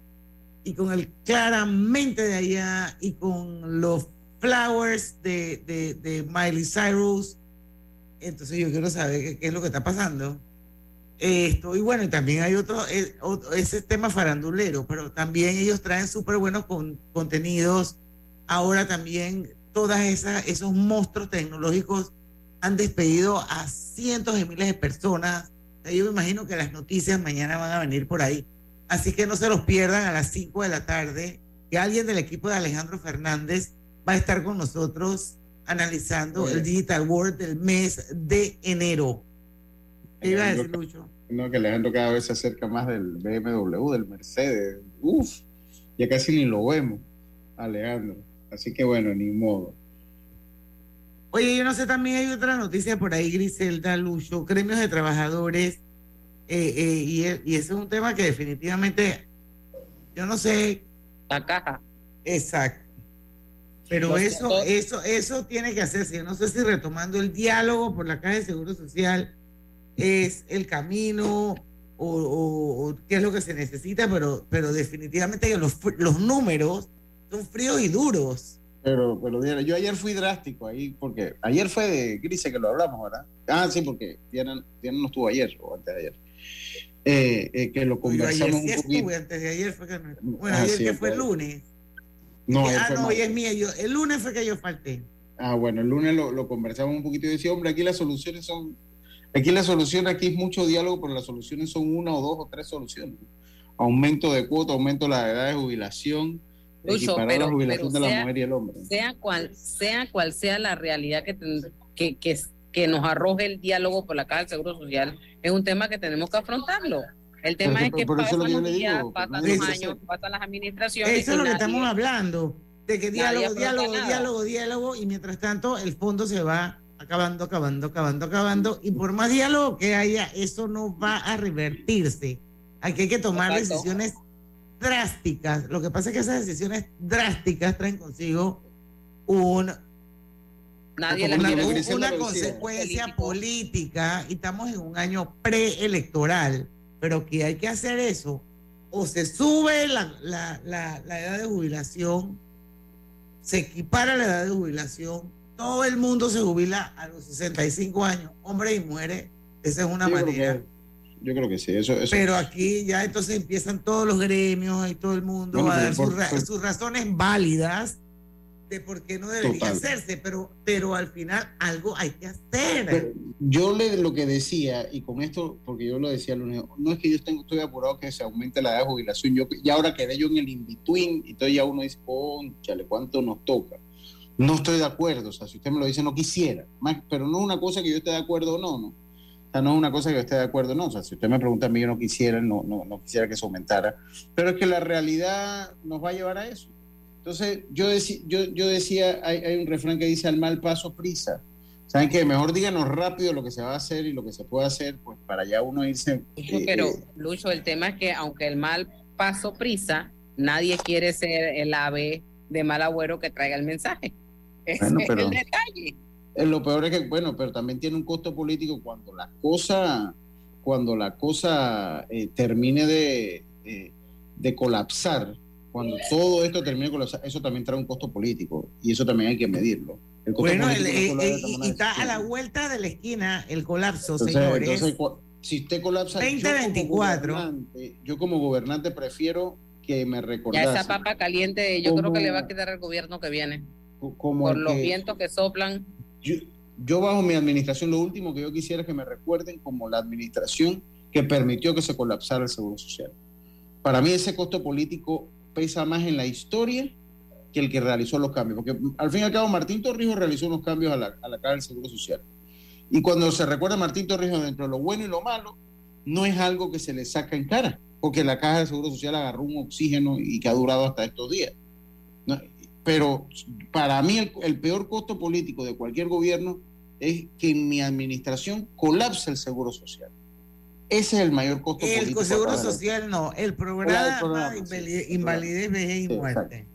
Speaker 1: y con el claramente de allá y con los flowers de, de, de Miley Cyrus. Entonces yo quiero saber qué, qué es lo que está pasando. Esto, y bueno, y también hay otro, eh, otro- ese tema farandulero, pero también ellos traen súper buenos con- contenidos. Ahora también todas esas, esos monstruos tecnológicos han despedido a cientos de miles de personas. Yo me imagino que las noticias mañana van a venir por ahí. Así que no se los pierdan a las 5 de la tarde, que alguien del equipo de Alejandro Fernández va a estar con nosotros analizando el Digital World del mes de enero. ¿Qué iba a decir, Lucho?
Speaker 3: No, que Alejandro cada vez se acerca más del BMW, del Mercedes. Uf, ya casi ni lo vemos, Alejandro. Así que bueno, ni modo.
Speaker 1: Oye, yo no sé, también hay otra noticia por ahí, Griselda, Lucho, gremios de trabajadores, eh, eh, y, y ese es un tema que definitivamente, yo no sé.
Speaker 2: La caja.
Speaker 1: Exacto. Pero
Speaker 2: Los
Speaker 1: eso, eso, eso tiene que hacerse. Yo no sé si retomando el diálogo por la Caja de Seguro Social es el camino o, o- o qué es lo que se necesita, pero, pero definitivamente que los, fr- los números son fríos y duros.
Speaker 3: Pero, pero Diana, yo ayer fui drástico ahí, porque ayer fue de Grise que lo hablamos, ¿verdad? Ah, sí, porque Diana, Diana no estuvo ayer o antes de ayer. Eh, eh, que lo
Speaker 1: Yo ayer
Speaker 3: conversamos
Speaker 1: sí
Speaker 3: un poquito.
Speaker 1: antes de ayer fue que no. Bueno,
Speaker 3: Ah,
Speaker 1: ayer
Speaker 3: sí,
Speaker 1: que fue el lunes.
Speaker 3: No,
Speaker 1: ah, no, hoy es mía. Yo, el lunes fue que yo falté.
Speaker 3: Ah, bueno, el lunes lo, lo conversamos un poquito y decía, hombre, aquí las soluciones son, aquí la solución, aquí es mucho diálogo, pero las soluciones son una o dos o tres soluciones. Aumento de cuota, aumento de la edad de jubilación,
Speaker 2: Lucho, pero-
Speaker 3: la jubilación
Speaker 2: pero
Speaker 3: de la
Speaker 2: sea-
Speaker 3: mujer y el hombre.
Speaker 2: sea cual sea cual sea la realidad que, ten- que, que, que nos arroje el diálogo por la Caja del Seguro Social, es un tema que tenemos que afrontarlo. El tema
Speaker 3: Pero-
Speaker 2: es que pasan los días,
Speaker 3: digo,
Speaker 2: pasan los años, pasan las administraciones.
Speaker 1: Eso es lo que
Speaker 2: nadie-
Speaker 1: estamos hablando. De que diálogo, diálogo,
Speaker 2: nada.
Speaker 1: diálogo, diálogo, y mientras tanto el fondo se va acabando, acabando, acabando, acabando, y por más diálogo que haya, eso no va a revertirse. Aquí hay que tomar
Speaker 2: Exacto.
Speaker 1: decisiones drásticas. Lo que pasa es que esas decisiones drásticas traen consigo un
Speaker 2: Nadie
Speaker 1: una, un- una consecuencia política y estamos en un año preelectoral, pero que hay que hacer eso, o se sube la, la- la- la edad de jubilación, se equipara la edad de jubilación, todo el mundo se jubila a los 65 años, hombres y mujeres, esa es una manera.
Speaker 3: Yo creo que sí, eso, eso.
Speaker 1: Pero aquí ya entonces empiezan todos los gremios y todo el mundo
Speaker 3: Bueno,
Speaker 1: a dar
Speaker 3: por-
Speaker 1: sus, ra-
Speaker 3: por-
Speaker 1: sus razones válidas de por qué no debería
Speaker 3: Total.
Speaker 1: hacerse, pero, pero al final algo hay que hacer.
Speaker 3: Pero yo le, lo que decía, y con esto, porque yo lo decía el lunes, no es que yo tengo, estoy apurado que se aumente la edad de jubilación, yo ya ahora quedé yo en el in-between, y entonces ya uno dice, conchale, ¿cuánto nos toca? No estoy de acuerdo, o sea, si usted me lo dice, no quisiera, más, pero no es una cosa que yo esté de acuerdo o no, ¿no? O sea, no es una cosa que yo esté de acuerdo no, o sea, si usted me pregunta a mí, yo no quisiera, no, no, no quisiera que se aumentara, pero es que la realidad nos va a llevar a eso. Entonces, yo, deci- yo, yo decía, hay, hay un refrán que dice al mal paso prisa. ¿Saben qué? Mejor díganos rápido lo que se va a hacer y lo que se puede hacer, pues para ya uno irse.
Speaker 2: Lucho,
Speaker 3: eh,
Speaker 2: pero,
Speaker 3: eh,
Speaker 2: Lucho, el tema es que aunque el mal paso prisa, nadie quiere ser el ave de mal agüero que traiga el mensaje. Ese
Speaker 3: Bueno,
Speaker 2: es
Speaker 3: pero-
Speaker 2: el detalle.
Speaker 3: Eh, lo peor es que, bueno, pero también tiene un costo político cuando la cosa, cuando la cosa eh, termine de, eh, de colapsar, cuando todo esto termine de colapsar, eso también trae un costo político y eso también hay que medirlo. El costo
Speaker 1: Bueno, el-
Speaker 3: no
Speaker 1: eh, eh, está a la vuelta de la esquina el colapso,
Speaker 3: Entonces,
Speaker 1: señores.
Speaker 3: entonces, si usted colapsa, yo como
Speaker 1: 2024.
Speaker 3: gobernante- yo como gobernante prefiero que me
Speaker 2: Ya
Speaker 3: recordase
Speaker 2: esa papa caliente, yo creo
Speaker 3: como-
Speaker 2: que le va a quedar al gobierno que viene.
Speaker 3: como
Speaker 2: Por los
Speaker 3: que-
Speaker 2: vientos que soplan.
Speaker 3: Yo, bajo mi administración lo último que yo quisiera es que me recuerden como la administración que permitió que se colapsara el Seguro Social. Para mí ese costo político pesa más en la historia que el que realizó los cambios, porque al fin y al cabo Martín Torrijos realizó unos cambios a la, a la Caja del Seguro Social. Y cuando se recuerda a Martín Torrijos dentro de lo bueno y lo malo, no es algo que se le saca en cara, porque la Caja del Seguro Social agarró un oxígeno y que ha durado hasta estos días. Pero para mí el, el peor costo político de cualquier gobierno es que en mi administración colapse el seguro social. Ese es el mayor costo
Speaker 1: El
Speaker 3: político.
Speaker 1: seguro
Speaker 3: para-
Speaker 1: social no, el programa,
Speaker 3: El programa,
Speaker 1: de
Speaker 3: sí, el
Speaker 1: invalidez, vejez y
Speaker 3: Sí,
Speaker 1: muerte.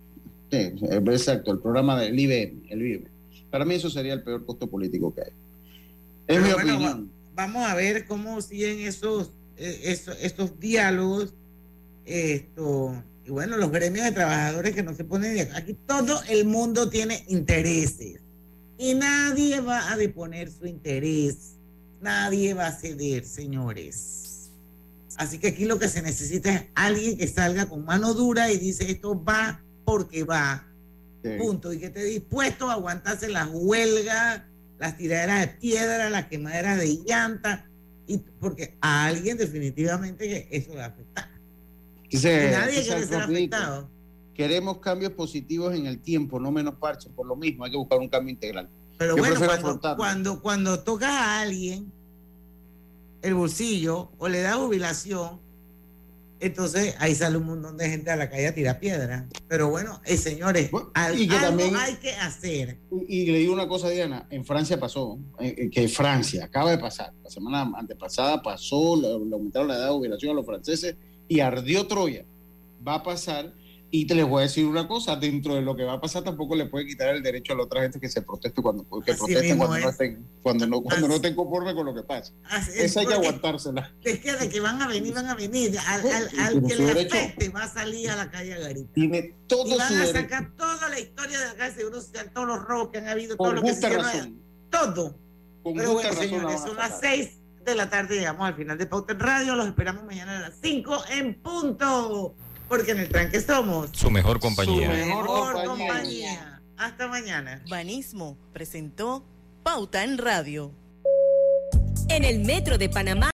Speaker 3: Sí, eh, exacto, el programa del IBM, el IBM. Para mí eso sería el peor costo político que hay. Es
Speaker 1: Pero
Speaker 3: mi
Speaker 1: bueno,
Speaker 3: opinión.
Speaker 1: va- vamos a ver cómo siguen esos, eh, esos, estos diálogos. Esto, y bueno, los gremios de trabajadores que no se ponen de. Aquí todo el mundo tiene intereses. Y nadie va a deponer su interés. Nadie va a ceder, señores. Así que aquí lo que se necesita es alguien que salga con mano dura y dice esto va porque va. Punto. Y que esté dispuesto a aguantarse las huelgas, las tiraderas de piedra, las quemaderas de llanta. Y porque a alguien definitivamente que eso va a afectar.
Speaker 3: Dice-
Speaker 1: nadie quiere ser afectado.
Speaker 3: Queremos cambios positivos en el tiempo, no menos parches. Por lo mismo, hay que buscar un cambio integral.
Speaker 1: Pero
Speaker 3: Yo
Speaker 1: bueno, cuando, cuando, cuando tocas a alguien el bolsillo o le da jubilación, entonces ahí sale un montón de gente a la calle a tirar piedra. Pero bueno, eh, señores, al-
Speaker 3: y que
Speaker 1: algo
Speaker 3: también-
Speaker 1: hay que hacer.
Speaker 3: Y, y le digo una cosa, Diana, en Francia pasó, eh, eh, que Francia acaba de pasar, la semana antepasada pasó, le aumentaron la edad de jubilación a los franceses y ardió Troya. Va a pasar, y te les voy a decir una cosa, dentro de lo que va a pasar tampoco le puede quitar el derecho a la otra gente que se proteste cuando, que cuando no
Speaker 1: es.
Speaker 3: estén, cuando no, cuando no estén con lo que pasa.
Speaker 1: Así es,
Speaker 3: Esa hay que aguantársela.
Speaker 1: Es que de que van a venir, van a venir. Al, al- al que le afecte va a salir a la calle a gritar.
Speaker 3: Tiene todo
Speaker 1: y van
Speaker 3: su
Speaker 1: a
Speaker 3: derecho.
Speaker 1: sacar toda la historia de la calle de Seguro todos los robos que han habido, todo lo que se
Speaker 3: razón.
Speaker 1: todo.
Speaker 3: Con
Speaker 1: Pero bueno, señores, son las
Speaker 3: sacar.
Speaker 1: 6 de la tarde, llegamos al final de Pauta en Radio, los esperamos mañana a las 5 en punto, porque en el tranque somos
Speaker 4: Su mejor compañía.
Speaker 1: mejor compañía. Hasta mañana.
Speaker 19: Banismo presentó Pauta en Radio.
Speaker 10: En el Metro de Panamá